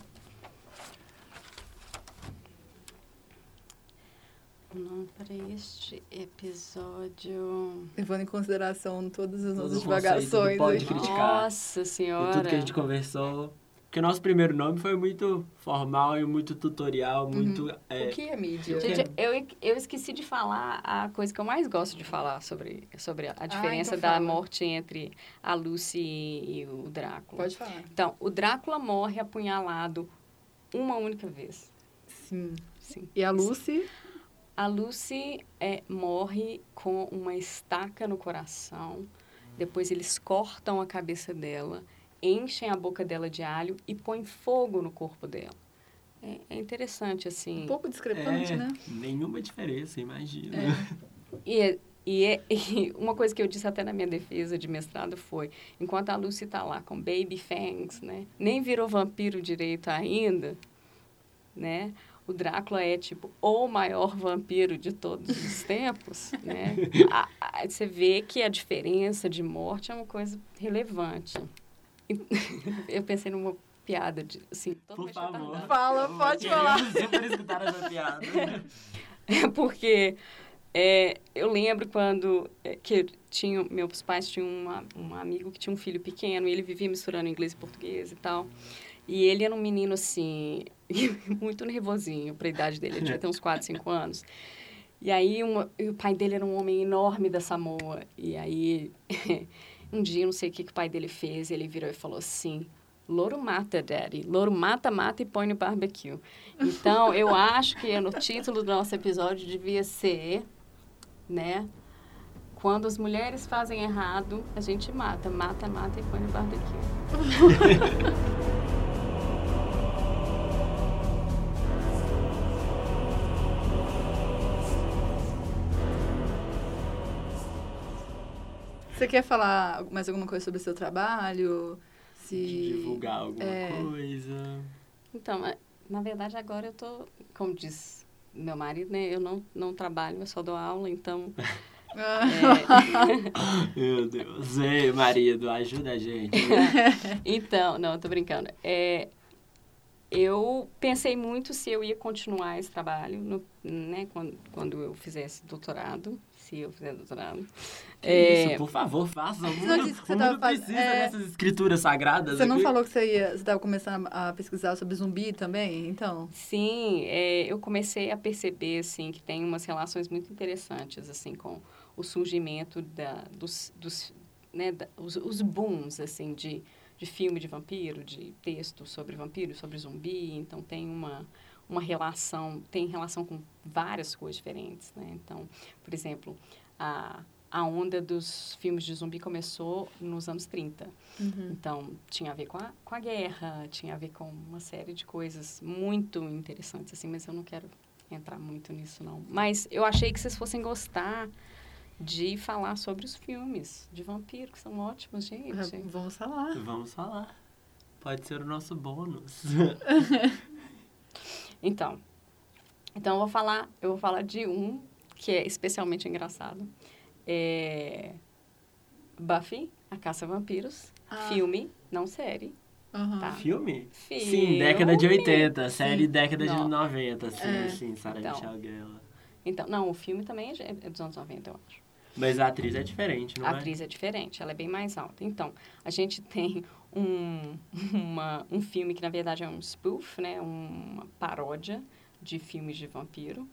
o nome para este episódio. Levando em consideração todas as nossas divagações. Pode criticar. Nossa Senhora. E tudo que a gente conversou. Porque o nosso primeiro nome foi muito formal e muito tutorial, uhum. muito... Uhum. É... O que é mídia? Gente, eu, eu esqueci de falar a coisa que eu mais gosto de falar sobre, sobre a diferença ah, então da morte entre a Lucy e o Drácula. Pode falar. Então, o Drácula morre apunhalado uma única vez. Sim. Sim. E a Lucy... A Lucy é, morre com uma estaca no coração. Depois eles cortam a cabeça dela, enchem a boca dela de alho e põem fogo no corpo dela. É, é interessante, assim. Um pouco discrepante, é, né? Nenhuma diferença, imagina. É. E, e, [LAUGHS] e, uma coisa que eu disse até na minha defesa de mestrado foi, enquanto a Lucy está lá com baby fangs, né? Nem virou vampiro direito ainda, né? O Drácula é tipo o maior vampiro de todos os [LAUGHS] tempos, né? A, a, você vê que a diferença de morte é uma coisa relevante. [LAUGHS] Eu pensei numa piada, de, assim, Por totalmente favor. Fala, pode falar. Super escutar essa piada. [LAUGHS] É porque é, eu lembro quando é, que eu tinha, meus pais tinham uma, um amigo que tinha um filho pequeno e ele vivia misturando inglês e português e tal. E ele era um menino, assim, [LAUGHS] muito nervosinho para a idade dele. Ele devia ter uns [LAUGHS] 4, 5 anos. E aí uma, e o pai dele era um homem enorme da Samoa. E aí, [LAUGHS] um dia, não sei o que, que o pai dele fez, ele virou e falou assim... Louro mata, Daddy. Louro mata, mata e põe no barbecue. Então, eu acho que no título do nosso episódio devia ser, né? Quando as mulheres fazem errado, a gente mata. Mata, mata e põe no barbecue. Você quer falar mais alguma coisa sobre o seu trabalho? Se... De divulgar alguma é. coisa. Então, é, na verdade, agora eu tô, como diz meu marido, né? Eu não, não trabalho, eu só dou aula, então... [LAUGHS] é, Meu Deus. Ei, marido, ajuda a gente. [LAUGHS] então, não, eu tô brincando. É, eu pensei muito se eu ia continuar esse trabalho, no, né, quando, quando eu fizesse doutorado, se eu fizer doutorado. Que É, Isso, por favor, faça. O não disse que você tava faz- precisa é. dessas escrituras sagradas Você não aqui. falou que você ia, você estava começando a pesquisar sobre zumbi também? Então, Sim, é, eu comecei a perceber assim que tem umas relações muito interessantes assim com o surgimento da, dos, dos né, da- os, os booms assim de, de filme de vampiro, de texto sobre vampiro, sobre zumbi. Então tem uma uma relação tem relação com várias coisas diferentes, né? Então, por exemplo, a a onda dos filmes de zumbi começou nos anos 30. Então, tinha a ver com a, com a guerra, tinha a ver com uma série de coisas muito interessantes, assim, mas eu não quero entrar muito nisso, não. Mas eu achei que vocês fossem gostar de falar sobre os filmes de vampiro, que são ótimos, gente. vamos falar. Vamos falar. Pode ser o nosso bônus. [LAUGHS] Então, então eu vou falar, eu vou falar de um que é especialmente engraçado. É Buffy, a Caça a Vampiros, Ah. filme, não série. Aham. Tá. Filme? Filme. Sim, década de 80. Série década de Não. 90. Sim, É. sim, Sarah Então. Michelle Gellar. Então, não, o filme também é de- é dos anos 90, eu acho. Mas a atriz é diferente, não a é? atriz é diferente, ela é bem mais alta. Então, a gente [LAUGHS] tem um, [LAUGHS] uma, um filme que, na verdade, é um spoof, né? Uma paródia de filmes de vampiro,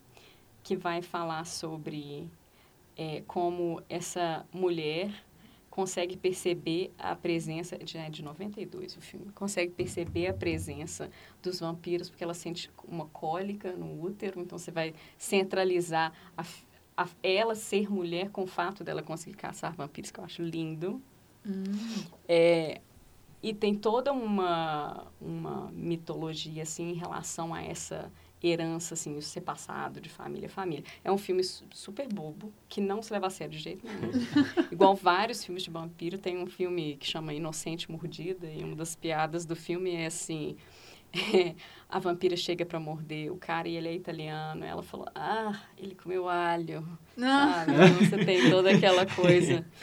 que vai falar sobre é, como essa mulher consegue perceber a presença, de, é de 92 o filme, consegue perceber a presença dos vampiros porque ela sente uma cólica no útero, então você vai centralizar a, a- ela ser mulher com o fato dela conseguir caçar vampiros, que eu acho lindo. É, e tem toda uma, uma mitologia, assim, em relação a essa herança, assim, o ser passado de família a família. É um filme su- super bobo, que não se leva a sério de jeito nenhum. [LAUGHS] Igual vários filmes de vampiro, tem um filme que chama Inocente Mordida, e uma das piadas do filme é assim... [LAUGHS] a vampira chega para morder o cara e ele é italiano. Ela falou, ah, ele comeu alho. Ah. Sabe? Então, você tem toda aquela coisa. [LAUGHS]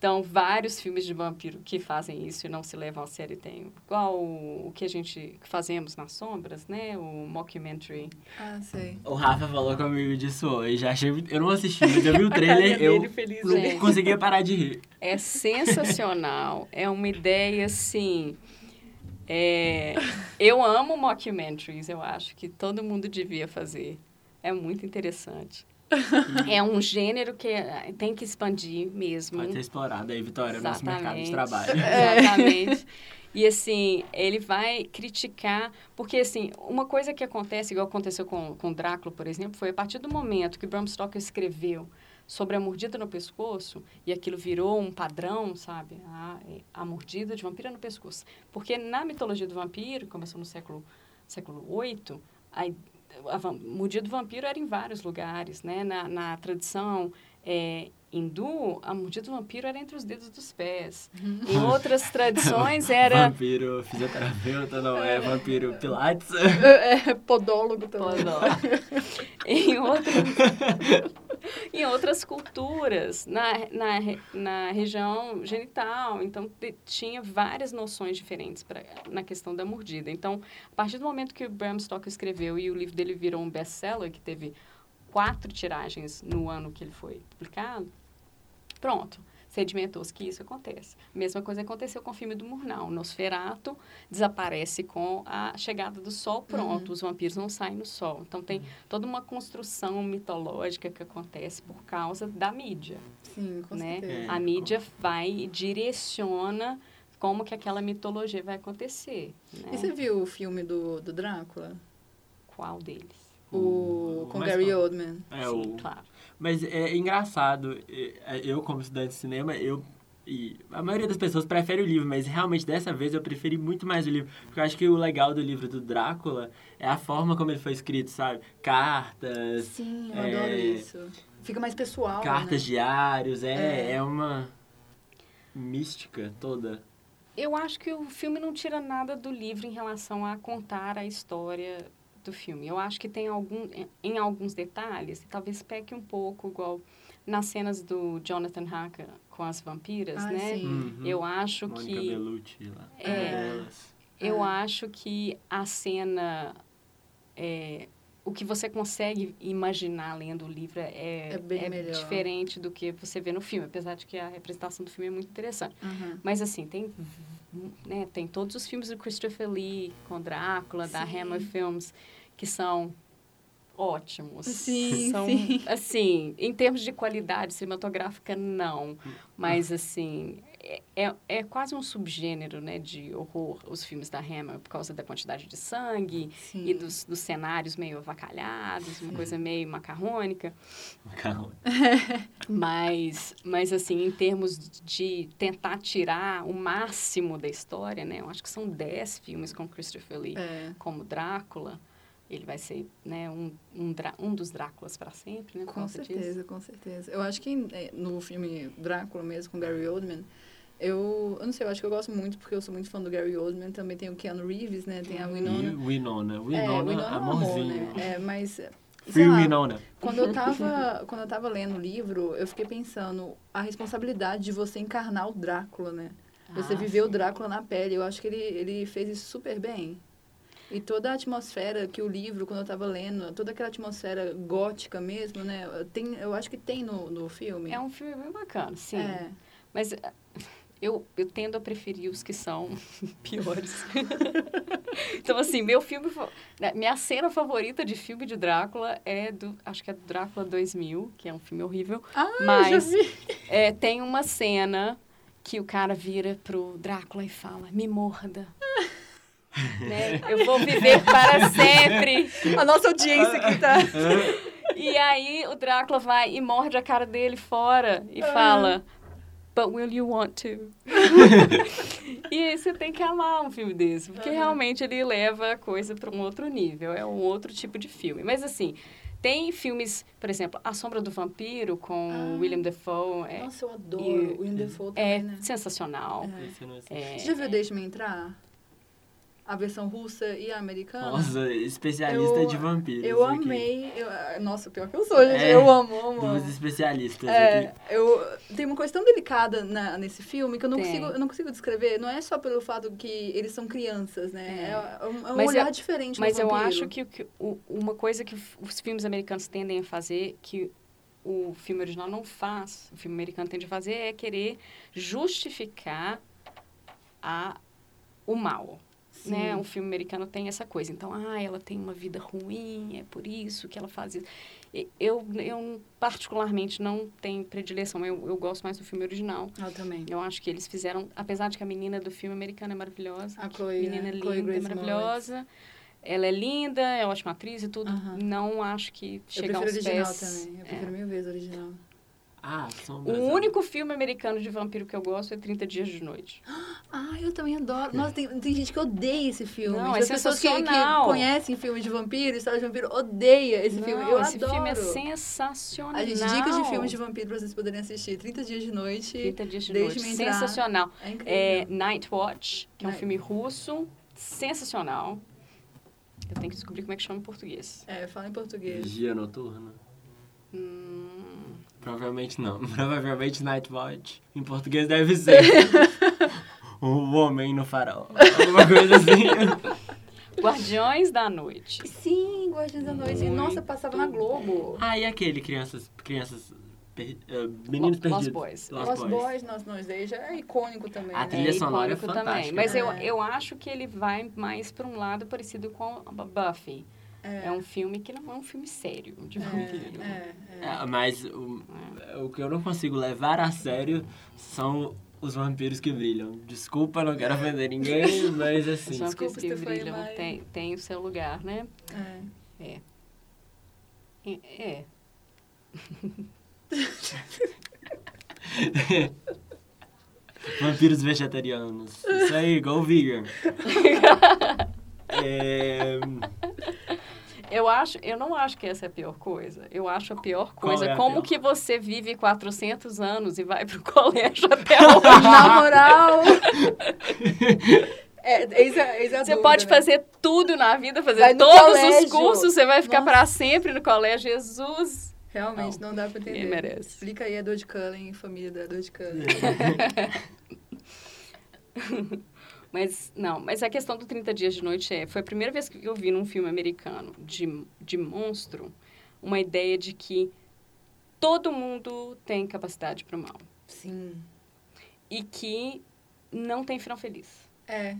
Então, vários filmes de vampiro que fazem isso e não se levam a sério tem. Igual o, o que a gente fazemos nas sombras, né? O mockumentary. Ah, sei. O Rafa falou comigo disso hoje. Achei, eu não assisti, mas eu vi o [LAUGHS] trailer, eu feliz, não gente. conseguia parar de rir. É sensacional. é uma ideia, assim... é, eu amo mockumentaries. Eu acho que todo mundo devia fazer. É muito interessante. É um gênero que eh, tem que expandir mesmo. Pode ser explorado aí, Vitória, nosso mercado de trabalho. [LAUGHS] Exatamente. E assim, ele vai criticar, porque assim, uma coisa que acontece, igual aconteceu com, com Drácula, por exemplo, foi a partir do momento que Bram Stoker escreveu sobre a mordida no pescoço, e aquilo virou um padrão, sabe? A, a mordida de vampiro é no pescoço. Porque na mitologia do vampiro, começou no século, século VIII, a, a mordida do vampiro era em vários lugares, né? Na, na tradição é, hindu, a mordida do vampiro era entre os dedos dos pés. Em outras tradições [LAUGHS] era... Vampiro fisioterapeuta, não é vampiro pilates. É, podólogo também. Podó. [LAUGHS] em, outras, [LAUGHS] em outras culturas, na, na, na região genital. Então, te, tinha várias noções diferentes pra, na questão da mordida. Então, a partir do momento que o Bram Stoker escreveu e o livro dele virou um best-seller, que teve quatro tiragens no ano que ele foi publicado, pronto sedimentou-se que isso acontece. Mesma coisa aconteceu com o filme do Murnau. O Nosferato desaparece com a chegada do sol, pronto, uhum. os vampiros não saem no sol. Então tem toda uma construção mitológica que acontece por causa da mídia. Sim, com né? certeza. A mídia vai e direciona como que aquela mitologia vai acontecer. Né? E você viu o filme do, do Drácula? Qual deles? O, com Gary Oldman. É, Sim, o... claro. Mas é engraçado, é, eu como estudante de cinema, eu e a maioria das pessoas prefere o livro, mas realmente dessa vez eu preferi muito mais o livro, porque eu acho que o legal do livro do Drácula é a forma como ele foi escrito, sabe? Cartas. Sim, eu é, adoro isso. Fica mais pessoal. Cartas né? diários, é, é, é uma mística toda. Eu acho que o filme não tira nada do livro em relação a contar a história do filme. Eu acho que tem algum, em alguns detalhes, talvez peque um pouco, igual nas cenas do Jonathan Harker com as vampiras, ah, né? Uhum. Eu acho Mônica que Bellucci, lá. É, eu é. acho que a cena é, o que você consegue imaginar lendo o livro é, é, é diferente do que você vê no filme, apesar de que a representação do filme é muito interessante. Uhum. Mas, assim, tem, né, tem todos os filmes do Christopher Lee, com Drácula, Sim. da Hammer Films, que são ótimos. Sim, são, sim. Assim, em termos de qualidade cinematográfica, não. Mas, assim, é, é, é quase um subgênero, né, de horror, os filmes da Hammer, por causa da quantidade de sangue sim. e dos, dos cenários meio avacalhados, uma coisa meio macarrônica. Macarrônica. [LAUGHS] mas, mas, assim, em termos de tentar tirar o máximo da história, né, eu acho que são dez filmes com Christopher Lee, é. como Drácula, ele vai ser né, um, um, um dos Dráculas para sempre, né? Com certeza, disso. com certeza. Eu acho que é, no filme Drácula mesmo, com Gary Oldman, eu, eu não sei, eu acho que eu gosto muito porque eu sou muito fã do Gary Oldman. Também tem o Keanu Reeves, né? Tem a Winona. Winona. Winona, é, Winona amorzinho. Amor, né? É, mas... Free lá, Winona. Quando eu, tava, [LAUGHS] quando eu tava lendo o livro, eu fiquei pensando a responsabilidade de você encarnar o Drácula, né? Você ah, viver sim. o Drácula na pele. Eu acho que ele, ele fez isso super bem. E toda a atmosfera que o livro, quando eu estava lendo, toda aquela atmosfera gótica mesmo, né? Tem, eu acho que tem no, no filme. É um filme bem bacana, sim. É. Mas eu, eu tendo a preferir os que são [LAUGHS] piores. [LAUGHS] então, assim, meu filme... Né, minha cena favorita de filme de Drácula é do... Acho que é do Drácula 2000, que é um filme horrível. Ah, mas. É, tem uma cena que o cara vira pro Drácula e fala, me morda. [LAUGHS] né? Eu vou viver para sempre. A nossa audiência aqui tá. E aí o Drácula vai e morde a cara dele fora e fala: But will you want to? [LAUGHS] e aí você tem que amar um filme desse, porque realmente ele leva a coisa para um outro nível, é um outro tipo de filme. Mas assim, tem filmes, por exemplo, A Sombra do Vampiro com ah, William Dafoe. É, Nossa, eu adoro e, William Dafoe também, É né? sensacional. É. É, Você já viu Deixe-me Entrar? A versão russa e a americana. Nossa, especialista eu, de vampiros. Eu aqui. amei. Eu, nossa, pior que eu sou, gente. É, eu amo, amo. Duas especialistas é, aqui. Eu, tem uma coisa tão delicada na, nesse filme que eu não, consigo, eu não consigo descrever. Não é só pelo fato que eles são crianças, né? É, é um, é um olhar eu, diferente Mas eu acho que, que o, uma coisa que os filmes americanos tendem a fazer, que o filme original não faz, o filme americano tende a fazer, é querer justificar a, o mal. Né? O filme americano tem essa coisa. Então, ah, ela tem uma vida ruim, é por isso que ela faz isso. Eu, eu particularmente, não tenho predileção. Eu, eu gosto mais do filme original. Eu também. Eu acho que eles fizeram... Apesar de que a menina do filme americano é maravilhosa. A Chloe, menina é. linda, Chloe é maravilhosa. Ela é linda, é ótima atriz e tudo. Uh -huh. Não acho que chega aos pés... Eu prefiro original também. Eu prefiro é. mil vezes original. Ah, O único filme americano de vampiro que eu gosto é 30 Dias de Noite. Ah, eu também adoro. Nossa, tem, tem gente que odeia esse filme. Não, As é pessoas que, que, conhecem filmes de vampiro, história de vampiro, odeia esse Não, filme. Eu esse adoro. filme é sensacional. A gente dica de filmes de vampiro pra vocês poderem assistir. 30 Dias de Noite. 30 Dias de Noite. Sensacional. É incrível. É Night Watch, que é um filme russo. Sensacional. Eu tenho que descobrir como é que chama em português. É, fala em português. Vigia Noturna. Hum, Provavelmente não. [LAUGHS] Provavelmente Nightwatch. Em português deve ser. [LAUGHS] o Homem no Farol. Alguma coisa assim. [LAUGHS] Guardiões da Noite. Sim, Guardiões da Noite. Muito Nossa, passava na Globo. Ah, e aquele Crianças... crianças per- eh, meninos Lo- perdidos. Lost Boys. Lost, Lost Boys. Boys, nossa, não, já é icônico também. A né? trilha sonora é icônico também. fantástica. Mas eu, É. eu acho que ele vai mais para um lado parecido com a Buffy. É, É um filme que não é um filme sério de vampiro. é, é. É, mas o, o que eu não consigo levar a sério são os vampiros que brilham. Desculpa, não quero ofender ninguém, [LAUGHS] mas Os assim... vampiros Desculpa, que brilham tem, tem o seu lugar, né? É. É. é. [LAUGHS] Vampiros vegetarianos. Isso aí, go vegan. [LAUGHS] É, Eu acho, eu não acho que essa é a pior coisa. Eu acho a pior coisa é a como pior? que você vive 400 anos e vai pro [LAUGHS] colégio até [LAUGHS] hoje. Na moral... [LAUGHS] é, eis a, eis a Você dúvida, pode né? fazer tudo na vida, fazer todos colégio. os cursos, você vai ficar para sempre no colégio. Jesus, Realmente, não, dá pra entender. ele merece. Explica aí a dor de Cullen, família da dor de Cullen. Mas, não, mas a questão do 30 Dias de Noite é... Foi a primeira vez que eu vi num filme americano de, de monstro uma ideia de que todo mundo tem capacidade para o mal. Sim. E que não tem final feliz. É.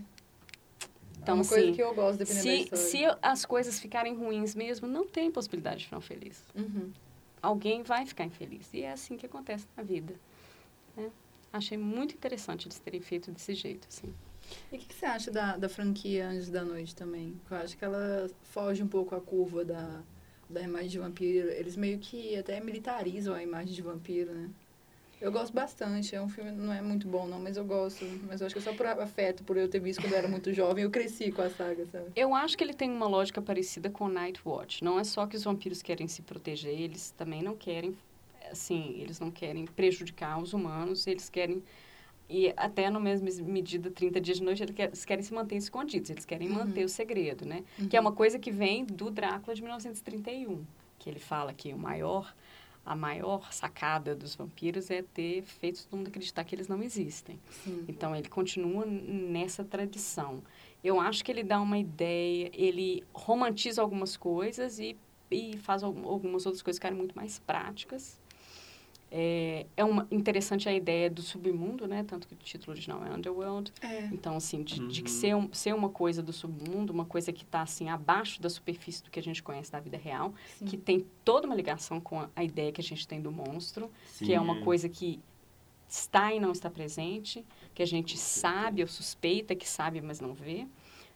Então, uma coisa assim, que eu gosto, dependendo Se, se as coisas ficarem ruins mesmo, não tem possibilidade de final feliz. Uhum. Alguém vai ficar infeliz. E é assim que acontece na vida. né? Achei muito interessante eles terem feito desse jeito, assim. E o que, que você acha da, da franquia Anjos da Noite também? Eu acho que ela foge um pouco a curva da, da imagem de vampiro. Eles meio que até militarizam a imagem de vampiro, né? Eu gosto bastante. É um filme, não é muito bom, não, mas eu gosto. Mas eu acho que é só por afeto, por eu ter visto quando eu era muito [LAUGHS] jovem. Eu cresci com a saga, sabe? Eu acho que ele tem uma lógica parecida com Night Watch. Não é só que os vampiros querem se proteger, eles também não querem, assim, eles não querem prejudicar os humanos, eles querem e até no mesmo medida 30 dias de noite eles quer- eles querem se manter escondidos, eles querem Uhum. manter o segredo, né? Que é uma coisa que vem do Drácula de 1931, que ele fala que o maior a maior sacada dos vampiros é ter feito todo mundo acreditar que eles não existem. Sim. Então, ele continua nessa tradição. Eu acho que ele dá uma ideia, ele romantiza algumas coisas e, e faz al- algumas outras coisas ficarem muito mais práticas. É, é uma, interessante a ideia do submundo, né? Tanto que o título original é Underworld. É. Então, assim, de, de Uhum. ser, um, ser uma coisa do submundo, uma coisa que está, assim, abaixo da superfície do que a gente conhece da vida real, Sim. que tem toda uma ligação com a, a ideia que a gente tem do monstro, que Sim. é uma coisa que está e não está presente, que a gente sabe ou suspeita que sabe, mas não vê.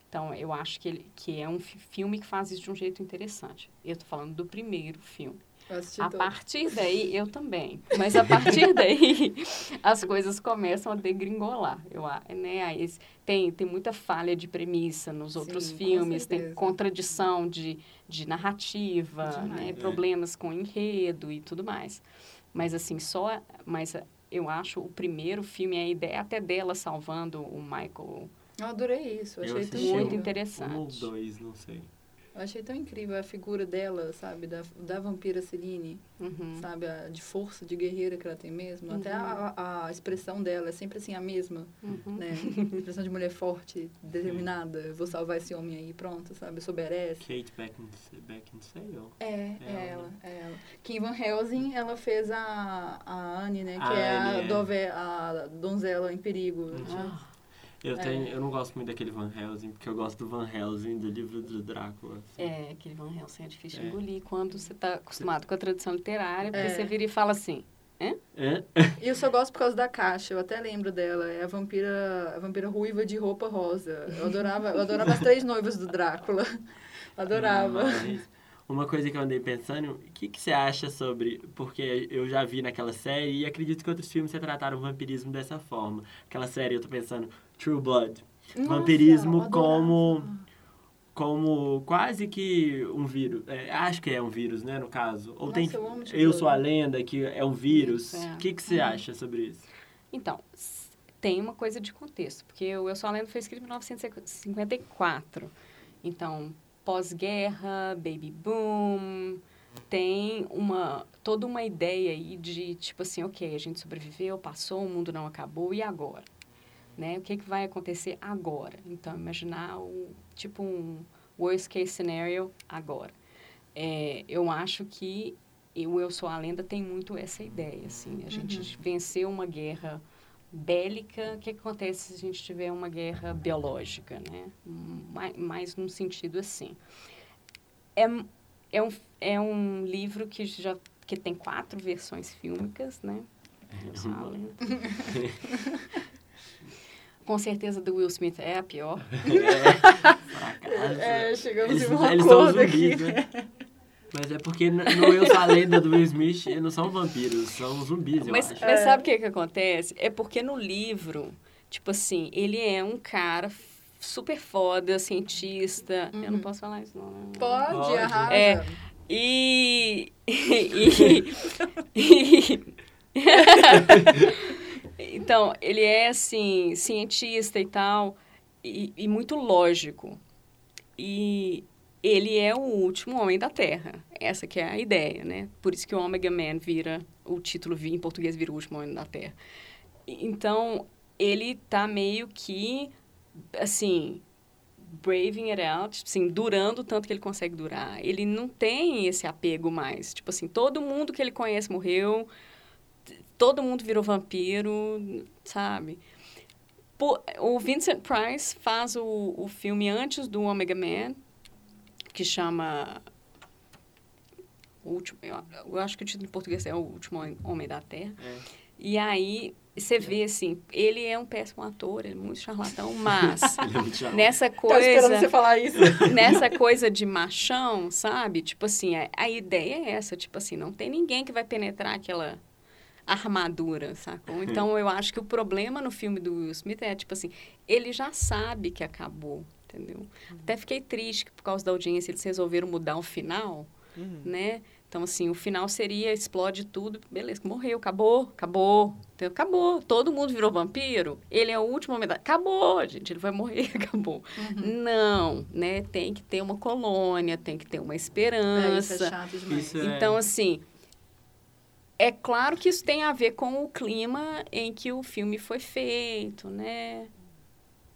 Então, eu acho que, ele, que é um fi- filme que faz isso de um jeito interessante. Eu estou falando do primeiro filme. Eu A todo. partir daí, eu também. Mas a partir [LAUGHS] daí, as coisas começam a degringolar. Eu, né? Aí tem, tem muita falha de premissa nos outros Sim, filmes, tem contradição de, de narrativa, Demais. né? É. problemas com enredo e tudo mais. Mas assim, só... Mas eu acho o primeiro filme, a ideia até dela salvando o Michael, Eu adorei isso. Eu Eu achei assisti muito interessante. Um ou dois, não sei. Eu achei tão incrível a figura dela, sabe? Da, da vampira Celine, Uhum. sabe? A, de força, de guerreira que ela tem mesmo. Até a, a, a expressão dela é sempre assim, a mesma, Uhum. né? [LAUGHS] expressão de mulher forte, determinada. Eu Vou salvar esse homem aí, pronto, sabe? Eu sou badass. Kate Beckinsale. Beckinsale? É, é Ela. ela, é ela. Kim Van Helsing, ela fez a, a Anne, né? Que A é Anne, a, é. dove, a donzela em perigo. Uhum. Ah, Eu, É. tenho, eu não gosto muito daquele Van Helsing, porque eu gosto do Van Helsing do livro do Drácula. assim. É, aquele Van Helsing é difícil de É. engolir quando você está acostumado com a tradição literária, porque É. você vira e fala assim, É? E eu só gosto por causa da caixa, eu até lembro dela. É a vampira, a vampira ruiva de roupa rosa. Eu adorava, eu adorava as três noivas do Drácula. [LAUGHS] Adorava. Mas uma coisa que eu andei pensando, o que, que você acha sobre... Porque eu já vi naquela série e acredito que outros filmes retrataram o vampirismo dessa forma. Aquela série, eu tô pensando, True Blood. Nossa, Vampirismo eu como- Como quase que um vírus. É, acho que é um vírus, né, no caso. Ou tem... Nossa, eu True Eu Blood. Sou a Lenda, que é um vírus. Isso, é. O que, que você acha sobre isso? Então, tem uma coisa de contexto, porque o Eu Sou a Lenda foi escrito em 1954. Então, pós-guerra, baby boom, tem uma toda uma ideia aí de tipo assim, ok, a gente sobreviveu, passou, o mundo não acabou e agora, né? O que, que vai acontecer agora? Então imaginar o tipo um worst case scenario agora. É, eu acho que o Eu Sou a Lenda tem muito essa ideia, assim, a gente uhum. venceu uma guerra bélica, o que acontece se a gente tiver uma guerra biológica, né? Mais, mais num sentido assim. É, é, um, é um livro que já que tem quatro versões fílmicas, né? [LAUGHS] Com certeza do Will Smith é a pior. É, é chegamos em um acordo aqui. Né? Mas é porque no Eu Sou a Lenda do Will Smith não são vampiros, são zumbis, eu mas, acho. Mas sabe o que, que acontece? É porque no livro, tipo assim, ele é um cara super foda, cientista. Uhum. Eu não uhum. posso falar isso, não. Né? Pode, Pode. arrasa. É, e... [LAUGHS] e, [LAUGHS] [LAUGHS] e então, ele é, assim, cientista e tal, e, e muito lógico. E ele é o último homem da Terra. Essa que é a ideia, né? Por isso que o Omega Man vira, o título em português vira o último homem da Terra. Então, ele tá meio que, assim, braving it out, tipo assim, durando o tanto que ele consegue durar. Ele não tem esse apego mais. Tipo assim, todo mundo que ele conhece morreu, todo mundo virou vampiro, sabe? o Vincent Price faz o, o filme antes do Omega Man, que chama. O último, eu, eu, acho que o título em português é O Último Homem da Terra. É. E aí você vê assim, ele é um péssimo ator, ele é muito charlatão, mas [LAUGHS] é nessa coisa. esperando você falar isso. [LAUGHS] nessa coisa de machão, sabe? Tipo assim, a, a ideia é essa, tipo assim, não tem ninguém que vai penetrar aquela armadura, sacou? Então eu acho que o problema no filme do Will Smith é tipo assim, ele já sabe que acabou entendeu? Uhum. Até fiquei triste que por causa da audiência eles resolveram mudar o final, uhum. né? Então, assim, o final seria explode tudo, beleza, morreu, acabou, acabou, então, acabou. Todo mundo virou vampiro, ele é o último homem da... Acabou, gente, ele vai morrer, [LAUGHS] acabou. Uhum. Não, né? Tem que ter uma colônia, tem que ter uma esperança. É, isso é chato demais. É então, assim, é claro que isso tem a ver com o clima em que o filme foi feito, né?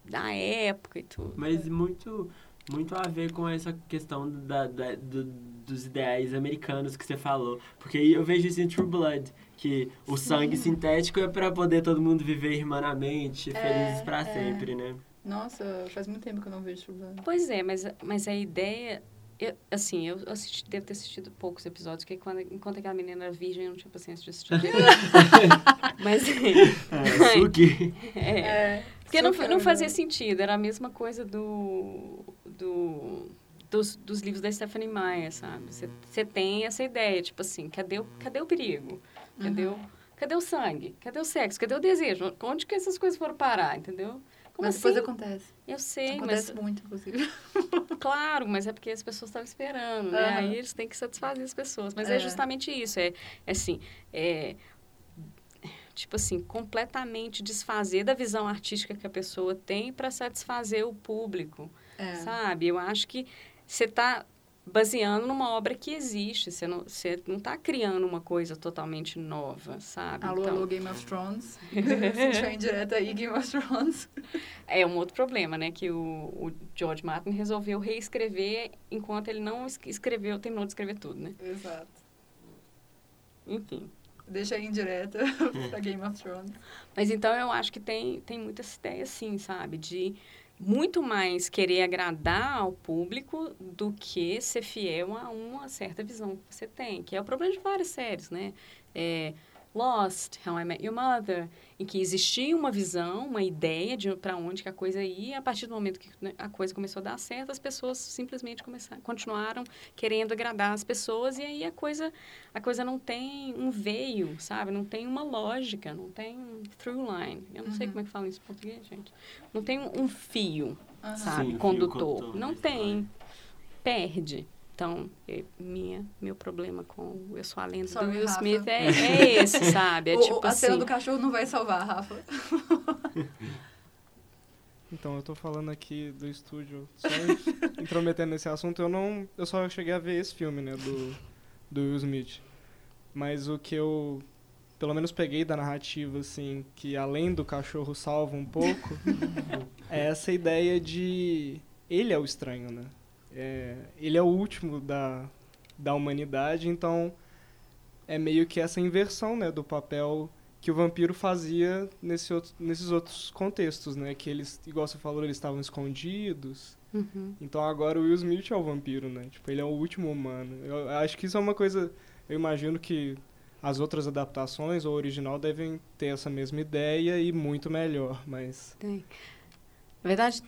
da época e tudo. Mas muito, muito a ver com essa questão da, da do, dos ideais americanos que você falou. Porque eu vejo isso em True Blood, que o Sim. sangue sintético é para poder todo mundo viver irmanamente, é, felizes para é. sempre, né? Nossa, faz muito tempo que eu não vejo True Blood. Pois é, mas, mas a ideia... Eu, assim, eu assisti, devo ter assistido poucos episódios, porque quando, enquanto aquela menina era virgem, eu não tinha paciência de assistir. [LAUGHS] mas... É, é, é. Porque não, não fazia sentido, era a mesma coisa do, do, dos, dos livros da Stephanie Meyer, sabe? Você tem essa ideia, tipo assim, cadê o, cadê o perigo? Cadê, uhum. o, cadê o sangue? Cadê o sexo? Cadê o desejo? Onde que essas coisas foram parar, entendeu? Como mas assim? depois acontece. Eu sei, acontece mas... muito, inclusive. [LAUGHS] claro, mas é porque as pessoas estavam esperando, né? Uhum. Aí eles têm que satisfazer as pessoas. Mas é, é justamente isso. É, é assim, é, tipo assim, completamente desfazer da visão artística que a pessoa tem para satisfazer o público, é. sabe? Eu acho que você está baseando numa obra que existe, você não você não está criando uma coisa totalmente nova, sabe? Alô, então... alô, Game of Thrones. [LAUGHS] Se vem direto aí, Game of Thrones. É um outro problema, né? Que o, o George Martin resolveu reescrever enquanto ele não escreveu, terminou de escrever tudo, né? Exato. Enfim deixa aí indireta [LAUGHS] pra Game of Thrones. Mas então eu acho que tem, tem muita ideia, assim, sabe? De muito mais querer agradar ao público do que ser fiel a uma certa visão que você tem, que é o problema de várias séries, né? É, Lost, How I Met Your Mother, em que existia uma visão, uma ideia de para onde que a coisa ia, e a partir do momento que né, a coisa começou a dar certo, as pessoas simplesmente começaram, continuaram querendo agradar as pessoas e aí a coisa a coisa não tem um veio, sabe? Não tem uma lógica, não tem um through line. Eu não uhum. sei como é que fala isso em português, gente. Não tem um, um fio, uhum. sabe? Sim, Condutor. Fio, não tem. Perde. Então, eu, minha, meu problema com Eu Sou a Lenda Sorry, do Will Rafa. Smith é, [LAUGHS] é esse, sabe? É o, tipo a assim... cena do cachorro não vai salvar, Rafa. [LAUGHS] Então, eu tô falando aqui do estúdio, só intrometendo nesse assunto, eu não... Eu só cheguei a ver esse filme, né, do, do Will Smith. Mas o que eu, pelo menos, peguei da narrativa, assim, que além do cachorro salva um pouco, [LAUGHS] é essa ideia de. Ele é o estranho, né? É, ele é o último da, da humanidade, então é meio que essa inversão, né, do papel que o vampiro fazia nesse outro, nesses outros contextos, né? Que eles, igual você falou, eles estavam escondidos. Uhum. Então agora o Will Smith é o vampiro, né? Tipo, ele é o último humano. Eu acho que isso é uma coisa. Eu imagino que as outras adaptações ou original devem ter essa mesma ideia e muito melhor, mas. Tem. Na verdade,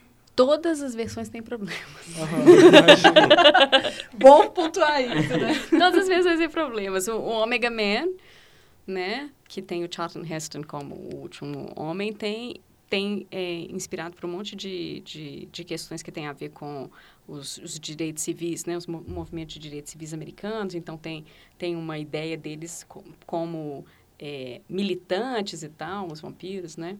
todas as versões têm problemas. Imagino. [LAUGHS] Bom pontuar isso, né? Todas as versões têm problemas. O, o Omega Man, né, que tem o Charlton Heston como o último homem, tem, tem é, inspirado por um monte de, de, de questões que tem a ver com os, os direitos civis, né, os mo- movimentos de direitos civis americanos. Então, tem, tem uma ideia deles co- como é, militantes e tal, os vampiros, né?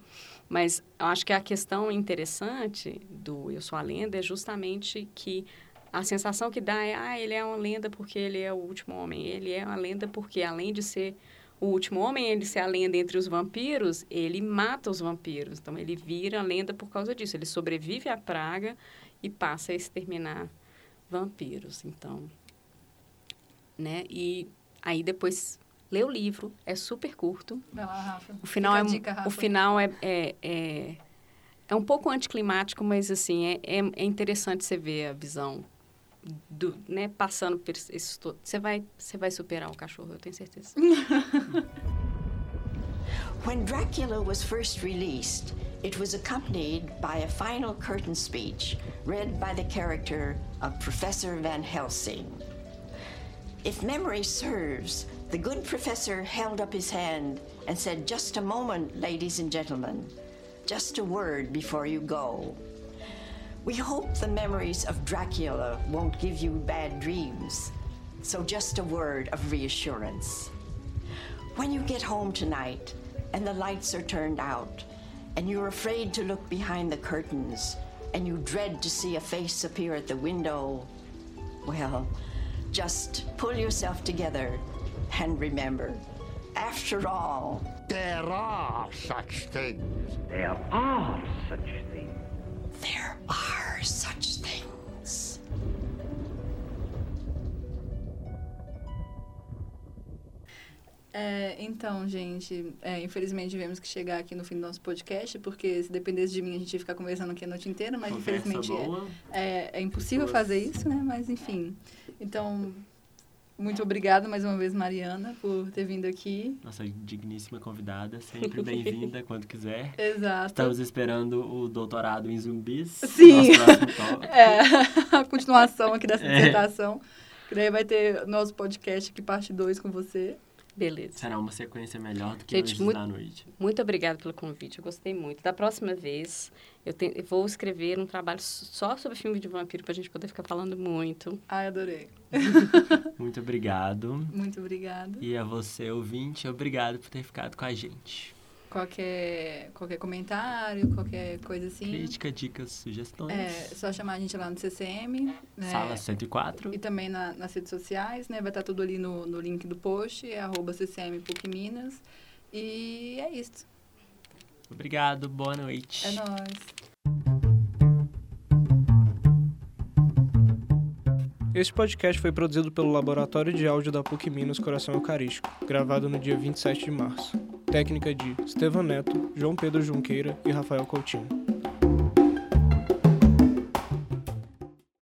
Mas eu acho que a questão interessante do Eu Sou a Lenda é justamente que a sensação que dá é, ah, ele é uma lenda porque ele é o último homem. Ele é uma lenda porque, além de ser o último homem, ele ser a lenda entre os vampiros, ele mata os vampiros. Então, ele vira a lenda por causa disso. Ele sobrevive à praga e passa a exterminar vampiros. Então, né? E aí depois lê o livro, é super curto. Vai lá, Rafa. O final, Fica é, dica, Rafa. o final é, é, é, é um pouco anticlimático, mas assim, é, é, é interessante você ver a visão do, né, passando por isso todo. Você vai, você vai superar o cachorro, eu tenho certeza. [LAUGHS] When Dracula was first released, it was accompanied by a final curtain speech read by the character of Professor Van Helsing. If memory serves, the good professor held up his hand and said, Just a moment, ladies and gentlemen. Just a word before you go. We hope the memories of Dracula won't give you bad dreams. So, just a word of reassurance. When you get home tonight and the lights are turned out, and you're afraid to look behind the curtains, and you dread to see a face appear at the window, well, just pull yourself together and remember, after all, There are such things. There are such things. there are such things. É, então, gente, é, infelizmente tivemos que chegar aqui no fim do nosso podcast, porque se dependesse de mim a gente ia ficar conversando aqui a noite inteira, mas Conversa infelizmente é- é, é impossível fazer isso, né? Mas enfim. Então, muito obrigada mais uma vez, Mariana, por ter vindo aqui. Nossa digníssima convidada, sempre bem-vinda [LAUGHS] quando quiser. Exato. Estamos esperando o doutorado em zumbis. Sim. [LAUGHS] É, [LAUGHS] a continuação aqui dessa É. dissertação. Que daí vai ter nosso podcast aqui, parte 2 com você. Beleza. Será uma sequência melhor do que Gente, Anjos muito- da Noite. Muito obrigada pelo convite, eu gostei muito. Da próxima vez, eu, te- eu vou escrever um trabalho só sobre filme de vampiro pra gente poder ficar falando muito. Ai, adorei. [LAUGHS] Muito obrigado. Muito obrigada. E a você, ouvinte, obrigado por ter ficado com a gente. Qualquer, qualquer comentário, qualquer coisa assim. Crítica, dicas, sugestões. É só chamar a gente lá no CCM. Né? Sala 104. E também na- nas redes sociais, né? Vai estar tudo ali no, no link do post, é arroba CCM PUC Minas. E é isso. Obrigado, boa noite. É nóis. Este podcast foi produzido pelo Laboratório de Áudio da PUC Minas Coração Eucarístico, gravado no dia 27 de março. Técnica de Estevam Neto, João Pedro Junqueira e Rafael Coutinho.